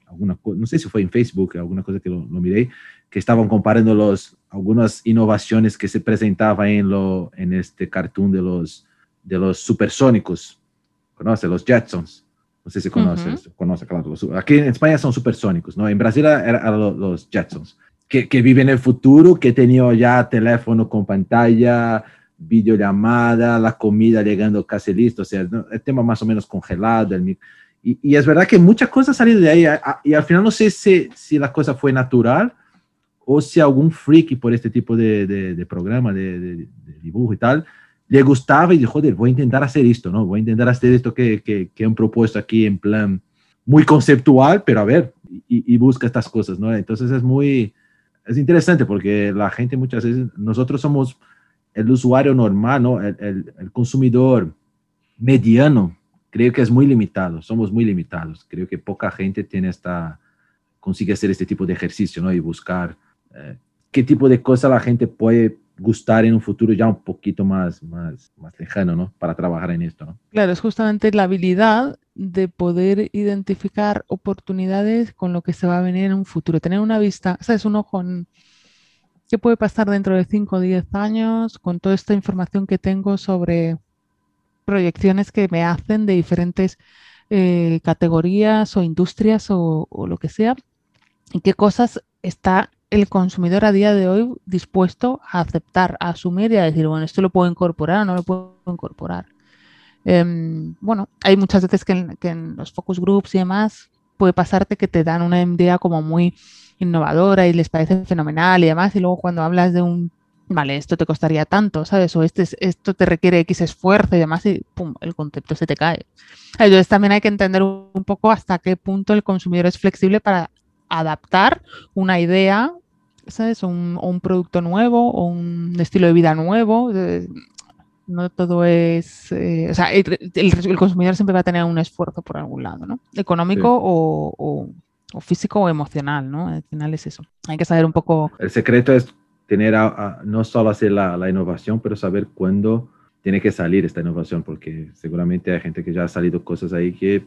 alguna, no sé si fue en Facebook, alguna cosa que lo, lo, miré, que estaban comparando los, algunas innovaciones que se presentaban en, lo, en este cartoon de los, de los supersónicos, ¿conoce? Los Jetsons no sé si conoces, conoce, claro. aquí en España son supersónicos, ¿no? En Brasil eran los, Jetsons, que, que viven en el futuro, que tenían ya teléfono con pantalla, videollamada, la comida llegando casi listo, o sea, el tema más o menos congelado. y, y, es verdad que muchas cosas salieron de ahí, y al final no sé si, si la cosa fue natural o si algún freaky por este tipo de, de, programa, de, de, dibujo y tal, le gustaba y dijo, joder, voy a intentar hacer esto, ¿no? Voy a intentar hacer esto que, que, que han propuesto aquí en plan muy conceptual, pero a ver, y, busca estas cosas, ¿no? Entonces es muy, es interesante porque la gente muchas veces, nosotros somos el usuario normal, ¿no? El, el, el consumidor mediano, creo que es muy limitado, somos muy limitados. Creo que poca gente tiene esta, consigue hacer este tipo de ejercicio, ¿no? Y buscar eh, qué tipo de cosas la gente puede gustar en un futuro ya un poquito más, más, más lejano, ¿no? Para trabajar en esto, ¿no? Claro, es justamente la habilidad de poder identificar oportunidades con lo que se va a venir en un futuro, tener una vista, ¿sabes? Un ojo en qué puede pasar dentro de 5 o 10 años con toda esta información que tengo sobre proyecciones que me hacen de diferentes eh, categorías o industrias o, o lo que sea, y qué cosas está el consumidor a día de hoy dispuesto a aceptar, a asumir y a decir, bueno, esto lo puedo incorporar o no lo puedo incorporar. Em, bueno, hay muchas veces que en, los focus groups y demás puede pasarte que te dan una idea como muy innovadora y les parece fenomenal y demás, y luego cuando hablas de un, vale, esto te costaría tanto, ¿sabes? O este, esto te requiere X esfuerzo y demás, y pum, el concepto se te cae. Entonces también hay que entender un poco hasta qué punto el consumidor es flexible para adaptar una idea ¿sabes? Un, un producto nuevo o un estilo de vida nuevo. no todo es, eh, o sea, el, consumidor siempre va a tener un esfuerzo por algún lado, ¿no? Económico o, o, físico o emocional, ¿no? Al final es eso. Hay que saber un poco. El secreto es tener, no solo hacer la, la, innovación, pero saber cuándo tiene que salir esta innovación, porque seguramente hay gente que ya ha salido cosas ahí que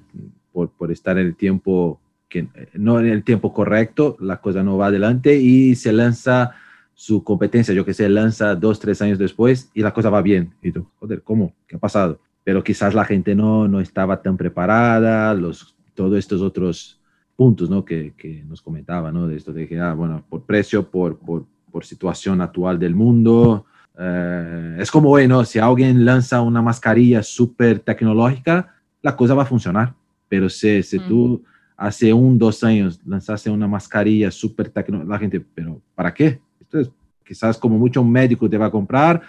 por, por estar en el tiempo que eh, no en el tiempo correcto, la cosa no va adelante y se lanza su competencia, yo que sé, lanza dos, tres años después y la cosa va bien. Y tú, joder, ¿cómo? ¿Qué ha pasado? Pero quizás la gente no, no estaba tan preparada, los, todos estos otros puntos, ¿no? Que, que nos comentaba, ¿no? De esto de que, ah, bueno, por precio, por, por, por situación actual del mundo. Eh, es como, bueno, si alguien lanza una mascarilla súper tecnológica, la cosa va a funcionar. Pero si, si tú hace un, dos años lanzaste una mascarilla súper tecnológica, gente, pero ¿para qué? Esto es quizás como mucho un médico te va a comprar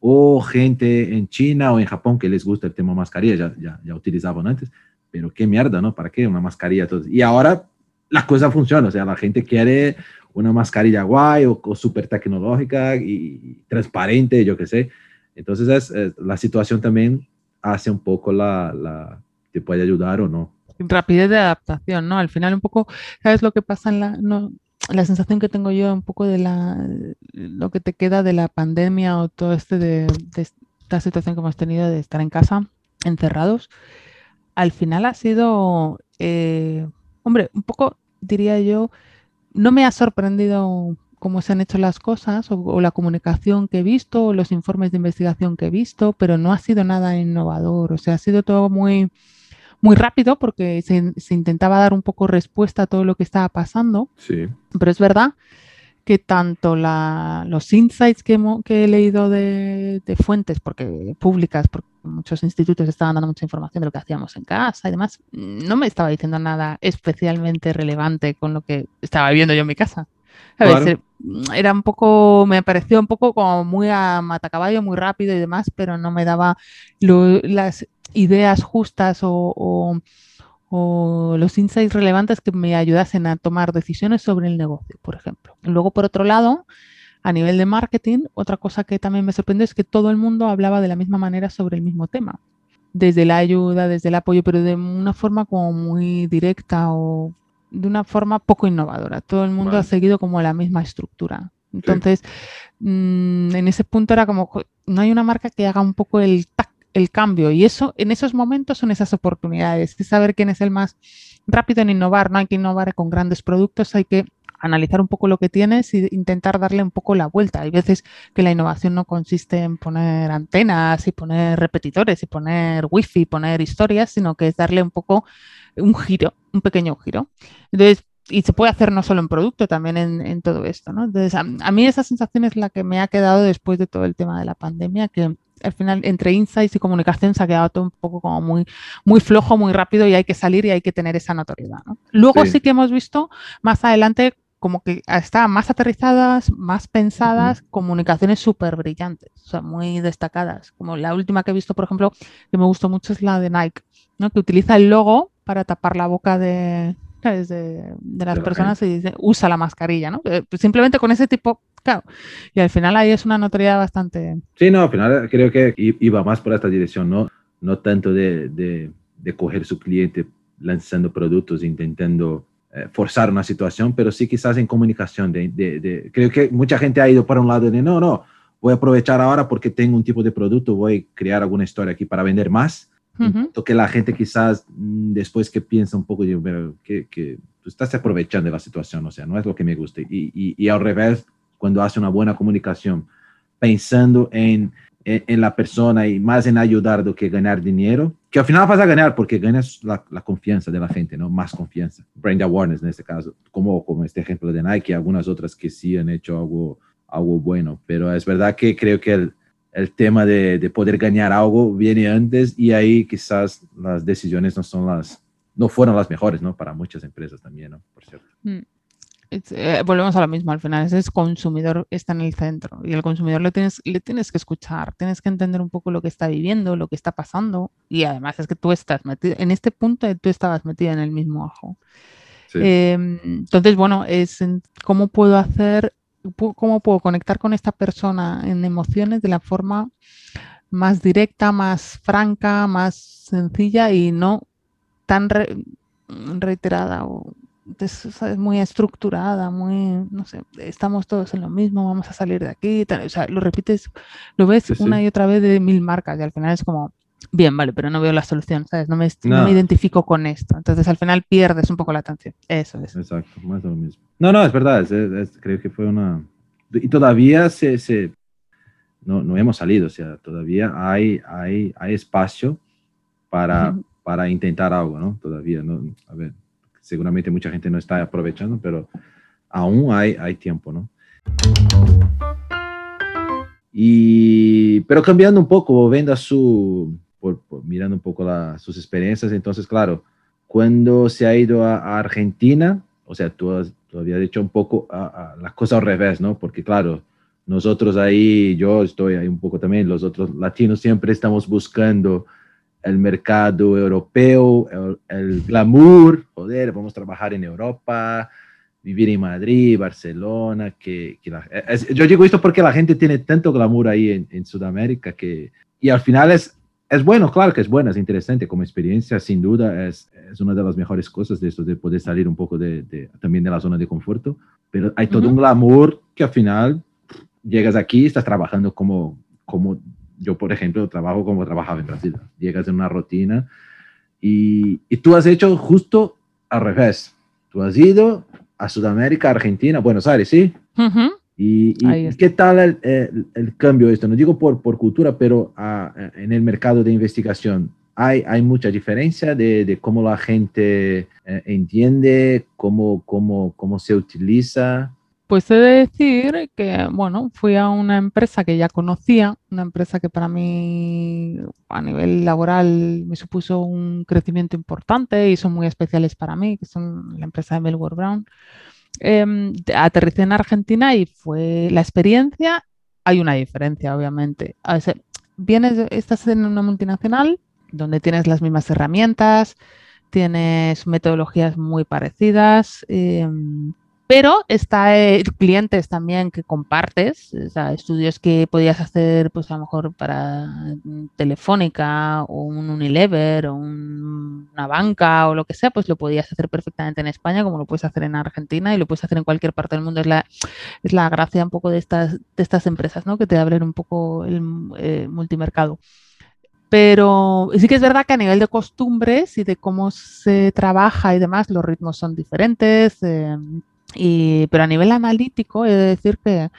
o gente en China o en Japón que les gusta el tema mascarilla, ya, ya, ya utilizaban antes, pero qué mierda, ¿no? ¿Para qué una mascarilla? Y ahora la cosa funciona, o sea, la gente quiere una mascarilla guay o, súper tecnológica y transparente, yo qué sé. Entonces es, la situación también hace un poco la, la, te puede ayudar o no. Rapidez de adaptación, ¿no? Al final un poco, ¿sabes lo que pasa en la... la sensación que tengo yo un poco de la lo que te queda de la pandemia o todo este de, esta situación que hemos tenido de estar en casa encerrados, al final ha sido, eh, hombre, un poco diría yo, no me ha sorprendido cómo se han hecho las cosas o, la comunicación que he visto o los informes de investigación que he visto, pero no ha sido nada innovador. O sea, ha sido todo muy, muy rápido porque se, intentaba dar un poco respuesta a todo lo que estaba pasando. Sí. Pero es verdad que tanto los insights que, he leído de, fuentes porque públicas, porque muchos institutos estaban dando mucha información de lo que hacíamos en casa y demás, no me estaba diciendo nada especialmente relevante con lo que estaba viviendo yo en mi casa. Era un poco, me pareció un poco como muy a matacaballo, muy rápido y demás, pero no me daba las ideas justas o, los insights relevantes que me ayudasen a tomar decisiones sobre el negocio, por ejemplo. Luego, por otro lado, a nivel de marketing, otra cosa que también me sorprendió es que todo el mundo hablaba de la misma manera sobre el mismo tema. Desde la ayuda, desde el apoyo, pero de una forma como muy directa o de una forma poco innovadora. Todo el mundo ha seguido como la misma estructura. Entonces, mm, en ese punto era como, no hay una marca que haga un poco el, el cambio. Y eso, en esos momentos son esas oportunidades. Es saber quién es el más rápido en innovar. No hay que innovar con grandes productos, hay que analizar un poco lo que tienes e intentar darle un poco la vuelta. Hay veces que la innovación no consiste en poner antenas y poner repetidores y poner wifi, poner historias, sino que es darle un poco un giro, un pequeño giro. Entonces, y se puede hacer no solo en producto, también en, todo esto, ¿no? Entonces, a, mí esa sensación es la que me ha quedado después de todo el tema de la pandemia, que al final entre insights y comunicación se ha quedado todo un poco como muy, muy flojo, muy rápido y hay que salir y hay que tener esa notoriedad. Luego sí. que hemos visto más adelante como que estaban más aterrizadas, más pensadas, comunicaciones súper brillantes, o sea, muy destacadas. Como la última que he visto, por ejemplo, que me gustó mucho es la de Nike, ¿no? que utiliza el logo para tapar la boca de, de, las personas y dice, usa la mascarilla, ¿no? Eh, pues simplemente con ese tipo, claro. Y al final ahí es una notoriedad bastante... Sí, no, al final creo que iba más por esta dirección, ¿no? No tanto de, de, de coger su cliente lanzando productos, intentando forzar una situación, pero sí quizás en comunicación. De, de, creo que mucha gente ha ido para un lado de, no, no, voy a aprovechar ahora porque tengo un tipo de producto, voy a crear alguna historia aquí para vender más que la gente quizás mm, después que piensa un poco, digo, que, que tú estás aprovechando de la situación, o sea, no es lo que me gusta. Y, y, y al revés, cuando hace una buena comunicación, pensando en, en, la persona y más en ayudar do que ganar dinero, que al final vas a ganar porque ganas la, la, confianza de la gente, ¿no? Más confianza. Brand awareness en este caso, como, como este ejemplo de Nike algunas otras que sí han hecho algo, algo bueno. Pero es verdad que creo que el, el tema de, de, poder ganar algo viene antes y ahí quizás las decisiones no son las, no fueron las mejores, ¿no? Para muchas empresas también, ¿no? Por cierto. Mm. Eh, volvemos a lo mismo, al final ese consumidor está en el centro y el consumidor le tienes, le tienes que escuchar, tienes que entender un poco lo que está viviendo, lo que está pasando y además es que tú estás metido, en este punto tú estabas metido en el mismo ajo. Em, entonces, bueno, es cómo puedo hacer cómo puedo conectar con esta persona en emociones de la forma más directa, más franca, más sencilla y no tan reiterada o muy estructurada, muy, no sé, estamos todos en lo mismo, vamos a salir de aquí, o sea, lo repites, lo ves una y otra vez de mil marcas y al final es como, bien, vale, pero no veo la solución, ¿sabes? No me, no. me, identifico con esto. Entonces al final pierdes un poco la atención. Eso es. Exacto, más lo mismo. No, no, es verdad, es, creo que fue una... Y todavía se... se... No, no, hemos salido, o sea, todavía hay, hay, hay espacio para, para intentar algo, ¿no? Todavía, ¿no? A ver, seguramente mucha gente no está aprovechando, pero aún hay, hay tiempo, ¿no? Y, pero cambiando un poco, viendo su, mirando un poco sus experiencias. Entonces, claro, cuando se ha ido a, Argentina, o sea, tú, has, habías dicho un poco a, la cosa al revés, ¿no? Porque, claro, nosotros ahí, yo estoy ahí un poco también, los otros latinos siempre estamos buscando el mercado europeo, el, glamour, joder, vamos a trabajar en Europa, vivir en Madrid, Barcelona, que, yo digo esto porque la gente tiene tanto glamour ahí en, en Sudamérica que, y al final es es bueno, claro que es bueno, es interesante como experiencia, sin duda es, es una de las mejores cosas de esto, de poder salir un poco de, de también de la zona de conforto, pero hay todo un glamour que al final llegas aquí, estás trabajando como, como yo, por ejemplo, trabajo como trabajaba en Brasil, llegas en una rutina y, y tú has hecho justo al revés, tú has ido a Sudamérica, Argentina, Buenos Aires, ¿sí? ¿Y, qué tal el, el, cambio esto? No digo por, por cultura, pero ah, en el mercado de investigación. Hay, hay mucha diferencia de, de cómo la gente eh, entiende, cómo, cómo, cómo se utiliza. Pues he de decir que, bueno, fui a una empresa que ya conocía, una empresa que para mí a nivel laboral me supuso un crecimiento importante y son muy especiales para mí, que son la empresa de Melbourne Brown. Eh, aterricé en Argentina y fue la experiencia, hay una diferencia, obviamente. vienes, estás en una multinacional donde tienes las mismas herramientas, tienes metodologías muy parecidas, eh, pero está eh, clientes también que compartes, o sea, estudios que podías hacer, pues a lo mejor para mm, Telefónica o un Unilever o una banca o lo que sea, pues lo podías hacer perfectamente en España, como lo puedes hacer en Argentina y lo puedes hacer en cualquier parte del mundo. Es la, es la gracia un poco de estas, de estas empresas, ¿no? Que te abren un poco el eh, multimercado. Pero sí que es verdad que a nivel de costumbres y de cómo se trabaja y demás, los ritmos son diferentes. Eh, pero a nivel analítico, he de decir que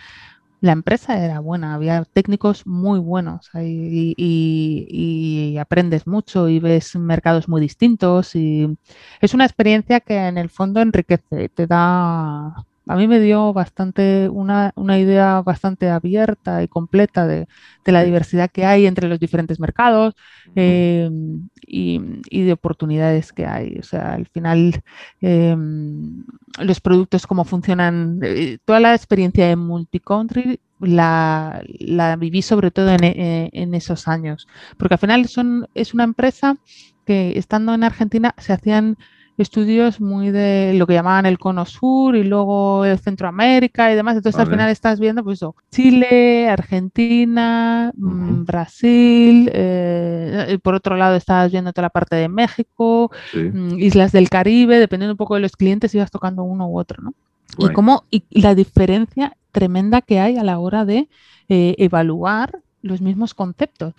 la empresa era buena, había técnicos muy buenos y, aprendes mucho y ves mercados muy distintos y es una experiencia que en el fondo enriquece, te da a mí me dio bastante una, idea bastante abierta y completa de, la diversidad que hay entre los diferentes mercados em, y, de oportunidades que hay. O sea, al final em, los productos, cómo funcionan, eh, toda la experiencia de multicountry la, la viví sobre todo en, eh, en, esos años, porque al final son, es una empresa que estando en Argentina se hacían estudios muy de lo que llamaban el cono sur y luego el Centroamérica y demás. Entonces al final estás viendo pues Chile, Argentina, mm, Brasil, eh, y por otro lado estás viendo toda la parte de México, mm, islas del Caribe, dependiendo un poco de los clientes ibas tocando uno u otro, ¿no? Y cómo y la diferencia tremenda que hay a la hora de eh, evaluar los mismos conceptos.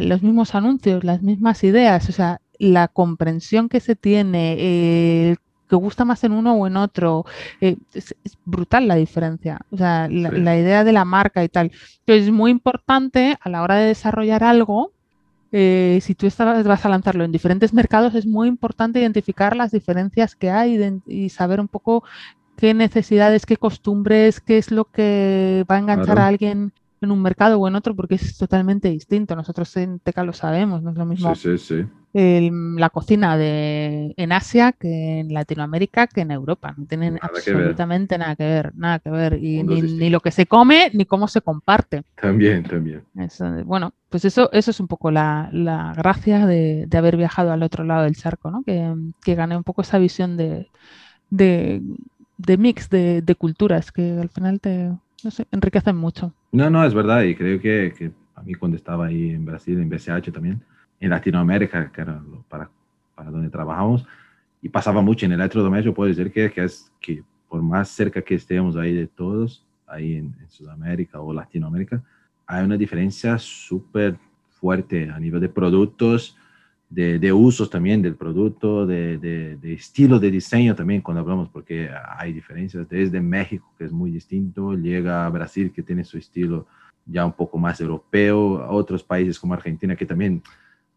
los mismos anuncios, las mismas ideas, o sea, la comprensión que se tiene, eh, que gusta más en uno o en otro, eh, es, brutal la diferencia. O sea, la, idea de la marca y tal. Entonces es muy importante a la hora de desarrollar algo. Eh, si tú estás, vas a lanzarlo en diferentes mercados, es muy importante identificar las diferencias que hay y saber un poco qué necesidades, qué costumbres, qué es lo que va a enganchar a alguien en un mercado o en otro, porque es totalmente distinto. Nosotros en Teca lo sabemos, no es lo mismo la cocina de, en Asia que en Latinoamérica que en Europa. No tienen absolutamente nada que ver, nada que ver. Y ni, lo que se come ni cómo se comparte. También, también. bueno, pues eso, eso es un poco la, gracia de, haber viajado al otro lado del charco, ¿no? Que, que gané un poco esa visión de, de, mix de, de culturas que al final te, no sé, enriquecen mucho. No, no, es verdad, y creo que, que a mí cuando estaba ahí en Brasil, en BCH también, en Latinoamérica, que era para, para donde trabajamos, y pasaba mucho en el electrodoméstico, puedo decir que, que, es que por más cerca que estemos ahí de todos, ahí en, en Sudamérica o Latinoamérica, hay una diferencia súper fuerte a nivel de productos, de, de, usos también del producto, de, de, estilo de diseño también cuando hablamos, porque hay diferencias desde México, que es muy distinto, llega a Brasil, que tiene su estilo ya un poco más europeo, a otros países como Argentina, que también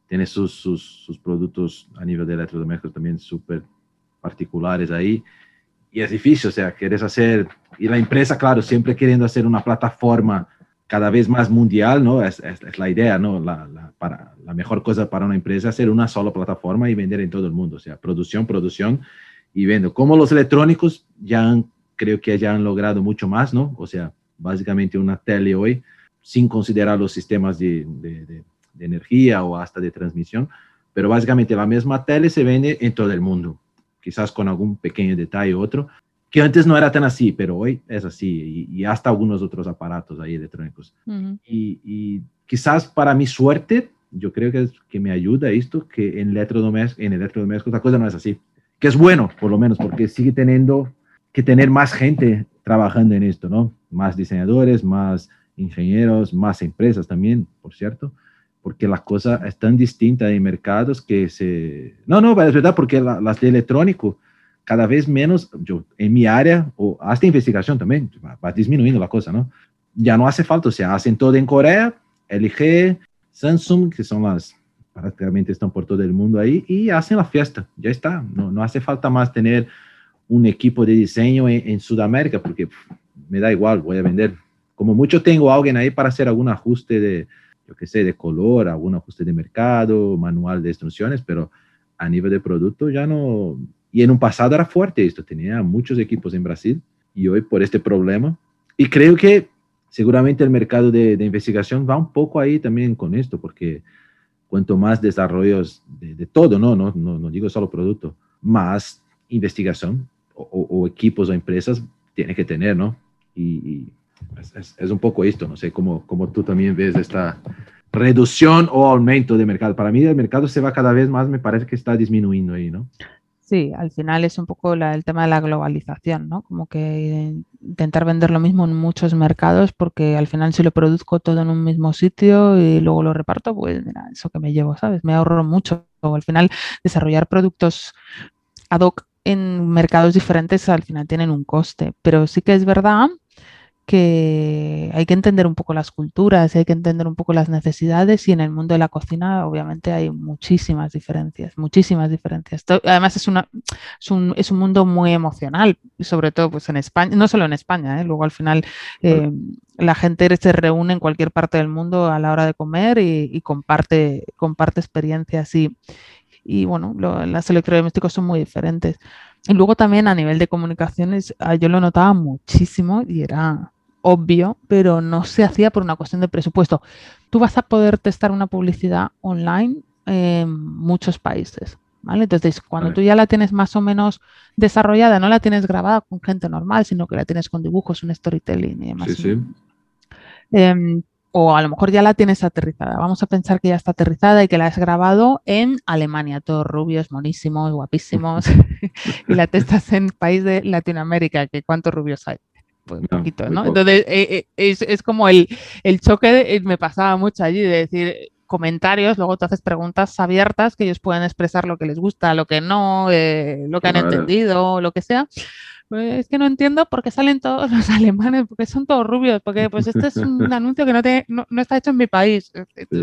tiene sus, sus, sus productos a nivel de electrodomésticos también súper particulares ahí. Y es difícil, o sea, quieres hacer, y la empresa, claro, siempre queriendo hacer una plataforma cada vez más mundial, ¿no? Es, la idea, ¿no? La, la, para, la mejor cosa para una empresa es hacer una sola plataforma y vender en todo el mundo, o sea, producción, producción y vendo. Como los electrónicos ya han, creo que ya han logrado mucho más, ¿no? O sea, básicamente una tele hoy, sin considerar los sistemas de, de, de, de energía o hasta de transmisión, pero básicamente la misma tele se vende en todo el mundo, quizás con algún pequeño detalle u otro, que antes no era tan así, pero hoy es así, y, hasta algunos otros aparatos ahí electrónicos. y, quizás para mi suerte, yo creo que, es, que me ayuda esto, que en electrodomésticos, en electrodomésticos la cosa no es así. Que es bueno, por lo menos, porque sigue teniendo que tener más gente trabajando en esto, ¿no? Más diseñadores, más ingenieros, más empresas también, por cierto, porque la cosa es tan distinta en mercados que se... No, no, es verdad, porque las de electrónico cada vez menos, yo en mi área, o hasta investigación también, va, disminuyendo la cosa, ¿no? Ya no hace falta, o sea, hacen todo en Corea, LG, Samsung, que son las, prácticamente están por todo el mundo ahí, y hacen la fiesta, ya está, no, no hace falta más tener un equipo de diseño en, Sudamérica, porque me da igual, voy a vender. Como mucho tengo alguien ahí para hacer algún ajuste de, yo qué sé, de color, algún ajuste de mercado, manual de instrucciones, pero a nivel de producto ya no, y en un pasado era fuerte esto, tenía muchos equipos en Brasil y hoy por este problema. Y creo que seguramente el mercado de, investigación va un poco ahí también con esto, porque cuanto más desarrollos de, todo, ¿no? No, ¿no? no digo solo producto, más investigación o, equipos o empresas tiene que tener, ¿no? Y, es, es, un poco esto, no sé cómo, cómo tú también ves esta reducción o aumento de mercado. Para mí el mercado se va cada vez más, me parece que está disminuyendo ahí, ¿no? Sí, al final es un poco el tema de la globalización, ¿no? Como que intentar vender lo mismo en muchos mercados, porque al final si lo produzco todo en un mismo sitio y luego lo reparto, pues mira, eso que me llevo, ¿sabes? Me ahorro mucho. Al final desarrollar productos ad hoc en mercados diferentes al final tienen un coste, pero sí que es verdad que hay que entender un poco las culturas, hay que entender un poco las necesidades y en el mundo de la cocina obviamente hay muchísimas diferencias, muchísimas diferencias. Además es, una, es, un, mundo muy emocional, sobre todo pues en España, no solo en España, ¿eh? luego al final eh, la gente se reúne en cualquier parte del mundo a la hora de comer y, comparte, comparte experiencias y, y bueno, los electrodomésticos son muy diferentes. Y luego también a nivel de comunicaciones, ah, yo lo notaba muchísimo y era obvio, pero no se hacía por una cuestión de presupuesto. Tú vas a poder testar una publicidad online en muchos países. ¿Vale? Entonces, cuando tú ya la tienes más o menos desarrollada, no la tienes grabada con gente normal, sino que la tienes con dibujos, un storytelling y demás. Sí, sí. Em, o a lo mejor ya la tienes aterrizada. Vamos a pensar que ya está aterrizada y que la has grabado en Alemania, todos rubios, monísimos, guapísimos, y la testas en país de Latinoamérica, que cuántos rubios hay. Pues un poquito, ¿no? Entonces, eh, eh, es, como el, choque, de, me pasaba mucho allí de decir comentarios, luego te haces preguntas abiertas que ellos pueden expresar lo que les gusta, lo que no, eh, lo que han entendido, lo que sea. Pues es que no entiendo por qué salen todos los alemanes, porque son todos rubios, porque pues este es un anuncio que no, te, no, está hecho en mi país.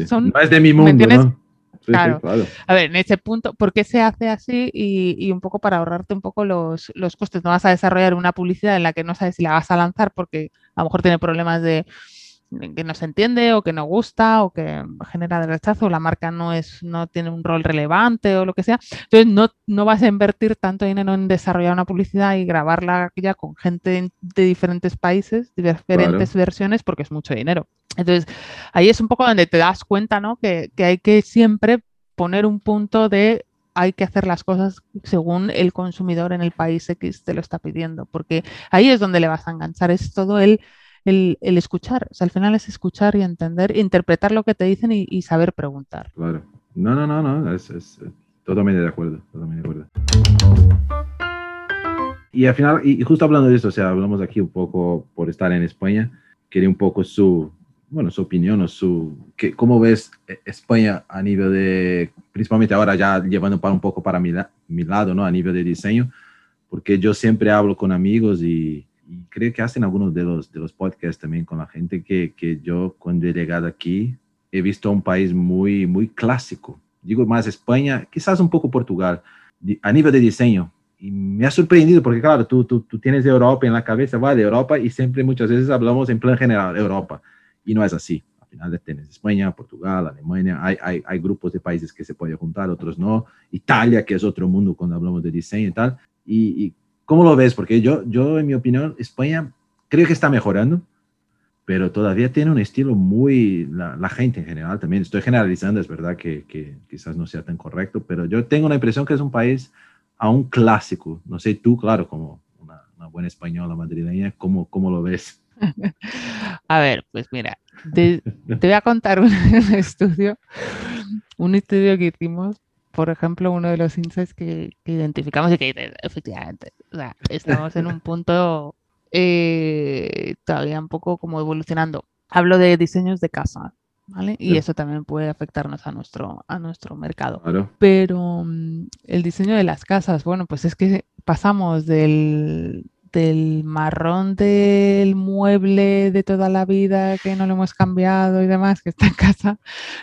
Son, no es de mi mundo, ¿no? claro. A ver, en ese punto, ¿por qué se hace así? Y, y, un poco para ahorrarte un poco los, los costes. No vas a desarrollar una publicidad en la que no sabes si la vas a lanzar porque a lo mejor tiene problemas de que no se entiende o que no gusta o que genera de rechazo, la marca no es, no tiene un rol relevante o lo que sea. Entonces no, no vas a invertir tanto dinero en desarrollar una publicidad y grabarla ya con gente de diferentes países, diferentes versiones, porque es mucho dinero. Entonces, ahí es un poco donde te das cuenta, ¿no? Que, que hay que siempre poner un punto de hay que hacer las cosas según el consumidor en el país X te lo está pidiendo, porque ahí es donde le vas a enganchar, es todo el el, escuchar. O sea, al final es escuchar y entender, interpretar lo que te dicen y, saber preguntar. Claro. No, no, no, no, es, es, totalmente de acuerdo, totalmente de acuerdo. Y al final, y justo hablando de esto, o sea, hablamos aquí un poco por estar en España, quería un poco su, bueno, su opinión o su, que, ¿cómo ves España a nivel de, principalmente ahora ya llevando para un poco para mi lado, ¿no? A nivel de diseño, porque yo siempre hablo con amigos y, y creo que hacen algunos de los, de los podcasts también con la gente que, que yo cuando he llegado aquí he visto un país muy, muy clásico. Digo más España, quizás un poco Portugal, a nivel de diseño. Y me ha sorprendido porque, claro, tú, tú, tú tienes Europa en la cabeza, vale, Europa, y siempre muchas veces hablamos en plan general, Europa. Y no es así. Al final tienes España, Portugal, Alemania, hay, hay, hay grupos de países que se pueden juntar, otros no. Italia, que es otro mundo cuando hablamos de diseño y tal. Y, y ¿Cómo lo ves? Porque yo, yo, en mi opinión, España creo que está mejorando, pero todavía tiene un estilo muy, la, gente en general también, estoy generalizando, es verdad que, que, quizás no sea tan correcto, pero yo tengo la impresión que es un país aún clásico. No sé tú, claro, como una, buena española madrileña, ¿cómo, ¿cómo lo ves? A ver, pues mira, te voy a contar un, estudio, un estudio que hicimos, por ejemplo, uno de los insights que, identificamos y que efectivamente, estamos en un punto eh, todavía un poco como evolucionando. Hablo de diseños de casa, ¿vale? Y eso también puede afectarnos a nuestro, a nuestro mercado. Pero mm, el diseño de las casas, bueno, pues es que pasamos del, del marrón del mueble de toda la vida que no lo hemos cambiado y demás, que está en casa,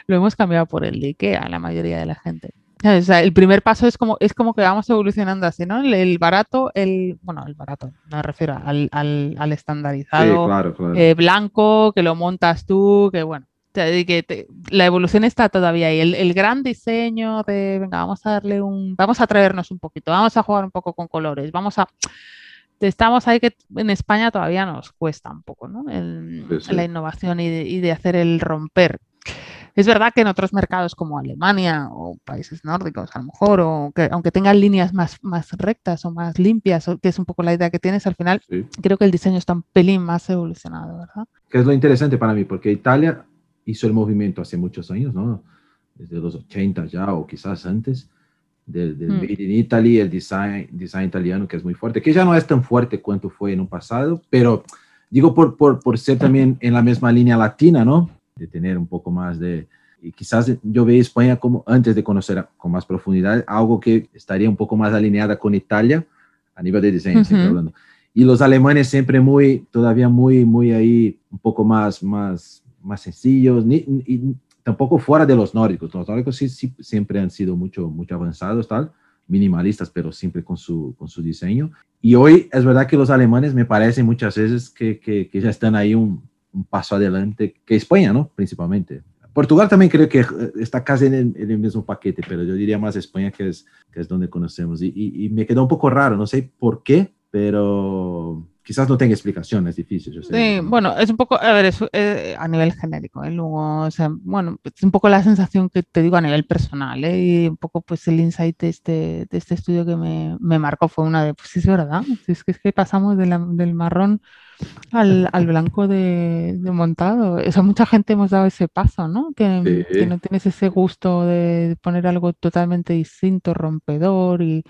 lo hemos cambiado por el de Ikea, la mayoría de la gente. O sea, el primer paso es como, es como que vamos evolucionando así, ¿no? El, barato, el, bueno, el barato, me refiero al, al, estandarizado eh, blanco, que lo montas tú, que bueno, que la evolución está todavía ahí. El, gran diseño de, venga, vamos a darle un, vamos a traernos un poquito, vamos a jugar un poco con colores, vamos a, estamos ahí que en España todavía nos cuesta un poco, ¿no? La innovación y de, y de, hacer el romper. Es verdad que en otros mercados como Alemania o países nórdicos, a lo mejor, o que aunque tengan líneas más, más rectas o más limpias, que es un poco la idea que tienes, al final creo que el diseño está un pelín más evolucionado, ¿verdad? Que es lo interesante para mí, porque Italia hizo el movimiento hace muchos años, ¿no? Desde los 80 ya, o quizás antes, del, mm. Made in Italy, el design, design italiano, que es muy fuerte, que ya no es tan fuerte cuanto fue en un pasado, pero digo por, por, por ser también en la misma línea latina, ¿no? De tener un poco más de, y quizás yo veo España como, antes de conocer con más profundidad, algo que estaría un poco más alineada con Italia a nivel de diseño, hablando. Y los alemanes siempre muy, todavía muy, muy ahí, un poco más, más, más sencillos, ni, y tampoco fuera de los nórdicos. Los nórdicos sí, sí, siempre han sido mucho, mucho avanzados, tal, minimalistas, pero siempre con su, con su diseño. Y hoy es verdad que los alemanes me parece muchas veces que, que, que ya están ahí un, un, paso adelante que España, ¿no? Principalmente. Portugal también creo que está casi en el, mismo paquete, pero yo diría más España, que es, que es donde conocemos. Y, y, y me quedó un poco raro, no sé por qué, pero quizás no tenga explicación, es difícil. Bueno, es un poco, a ver, es, eh, a nivel genérico, ¿eh? luego, o sea, bueno, es un poco la sensación que te digo a nivel personal, ¿eh? y un poco pues el insight de este, de este estudio que me, me marcó fue una de, pues es verdad, es que, es que pasamos de del marrón al, al blanco de, de, montado. O sea, mucha gente hemos dado ese paso, ¿no? Que, sí. que no tienes ese gusto de poner algo totalmente distinto, rompedor y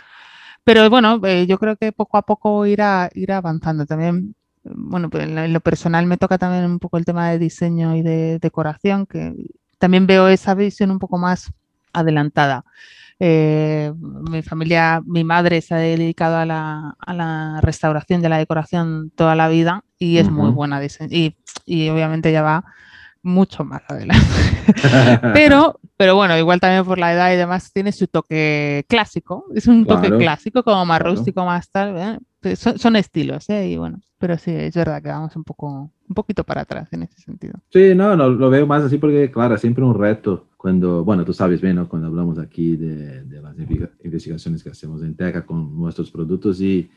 pero bueno, eh, yo creo que poco a poco irá, irá avanzando. También, bueno, pues en lo personal me toca también un poco el tema de diseño y de decoración, que también veo esa visión un poco más adelantada. Eh, mi familia, mi madre se ha dedicado a la, a la restauración de la decoración toda la vida y es uh -huh. muy buena y, y obviamente ya va mucho más adelante. pero, pero bueno, igual también por la edad y demás tiene su toque clásico. Es un toque clásico, como más claro. rústico, más tal. ¿eh? Son, son, estilos, ¿eh? Y bueno, pero sí, es verdad que vamos un poco, un poquito para atrás en ese sentido. Sí, no, no, lo veo más así porque, claro, siempre un reto cuando, bueno, tú sabes bien, ¿no? Cuando hablamos aquí de, de las investigaciones que hacemos en Teca con nuestros productos y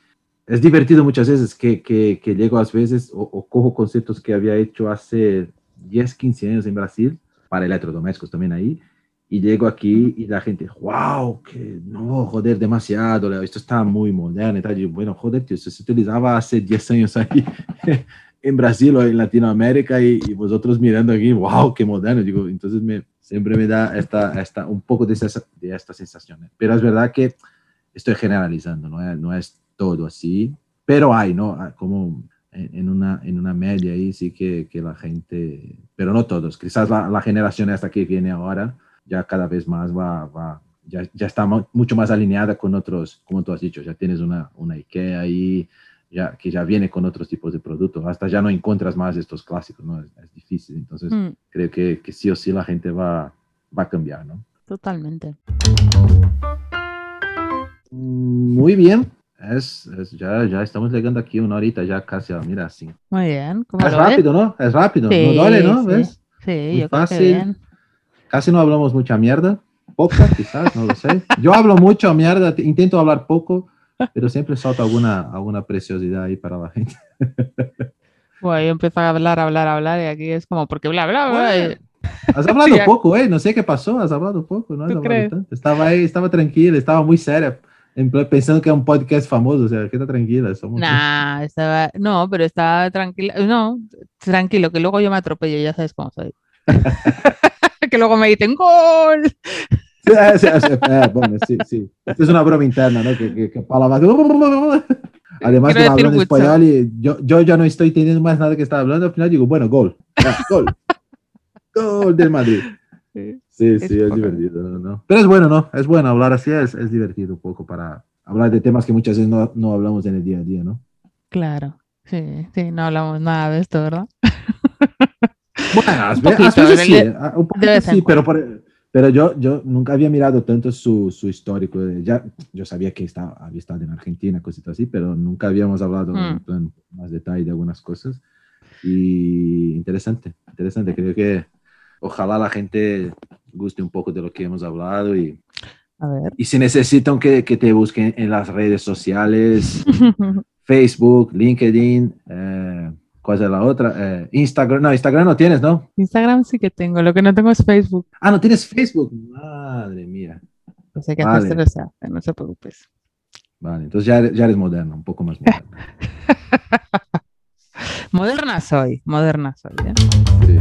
es divertido muchas veces que, que, que llego a veces o, o cojo conceptos que había hecho hace 10, 15 años en Brasil, para electrodomésticos también ahí, y llego aquí y la gente, wow, que no, joder, demasiado, esto está muy moderno y tal. Y yo, bueno, joder, tío, eso se utilizaba hace 10 años ahí en Brasil o en Latinoamérica y, y, vosotros mirando aquí, wow, qué moderno. Digo, entonces me, siempre me da esta, esta, un poco de, esa, de esta sensación. Pero es verdad que estoy generalizando, no no es todo así, pero hay, ¿no? Como en una, en una media ahí sí que, que la gente, pero no todos, quizás la, la, generación esta que viene ahora ya cada vez más va, va ya, ya, está mucho más alineada con otros, como tú has dicho, ya tienes una, una IKEA ahí, ya, que ya viene con otros tipos de productos, hasta ya no encuentras más estos clásicos, ¿no? Es, es difícil, entonces mm. creo que, que, sí o sí la gente va, va a cambiar, ¿no? Totalmente. Muy bien, es, es, ya, ya estamos llegando aquí una horita, ya casi, mira, así. Muy bien. es rápido, ¿no? Es rápido, sí, no duele, ¿no? Sí, ¿Ves? Sí, Muy yo fácil. creo que bien. Casi no hablamos mucha mierda. Poca, quizás, no lo sé. Yo hablo mucho mierda, intento hablar poco, pero siempre salta alguna, alguna preciosidad ahí para la gente. Bueno, yo empiezo a hablar, hablar, hablar, y aquí es como, porque bla, bla, bla. Bueno, has hablado sí, poco, ¿eh? No sé qué pasó, has hablado poco, ¿no? Has ¿Tú crees? Tanto. Estaba ahí, estaba tranquilo, estaba muy seria pensando que era un podcast famoso, o sea, queda tranquila. Somos... Nah, estaba, no, pero estaba tranquila, no, tranquilo, que luego yo me atropello, ya sabes cómo soy. que luego me dicen gol. Sí, sí, sí, eh, bueno, sí, sí. Esto es una broma interna, ¿no? Que, que, que palabra- Además, Quiero decir mucho. español y yo, yo ya no estoy teniendo más nada que estar hablando. Al final digo, bueno, gol. Gol. gol del Madrid. Sí, sí, Es es, poco. divertido. ¿no? Pero es bueno, ¿no? Es bueno hablar así, es, es divertido un poco para hablar de temas que muchas veces no, no hablamos en el día a día, ¿no? Claro, sí, sí, no hablamos nada de esto, ¿verdad? Bueno, a veces sí, eh, un poquito pero, por- pero yo, yo nunca había mirado tanto su, su histórico. de- Ya, yo sabía que estaba, había estado en Argentina, cositas así, pero nunca habíamos hablado Mm. en plan más detalle de algunas cosas. Y interesante, interesante. Creo que ojalá la gente guste un poco de lo que hemos hablado y, A ver. y si necesitan que, que te busquen en las redes sociales, Facebook, LinkedIn, eh, ¿cuál es la otra? Eh, Instagram, no, Instagram no tienes, ¿no? Instagram sí que tengo, lo que no tengo es Facebook. Ah, no tienes Facebook. Madre mía. Pues hay que Vale. hacerse, o sea, que no se preocupes. Vale, entonces ya eres, ya eres moderno, un poco más moderno. Moderna soy, moderna soy. ¿eh? Sí.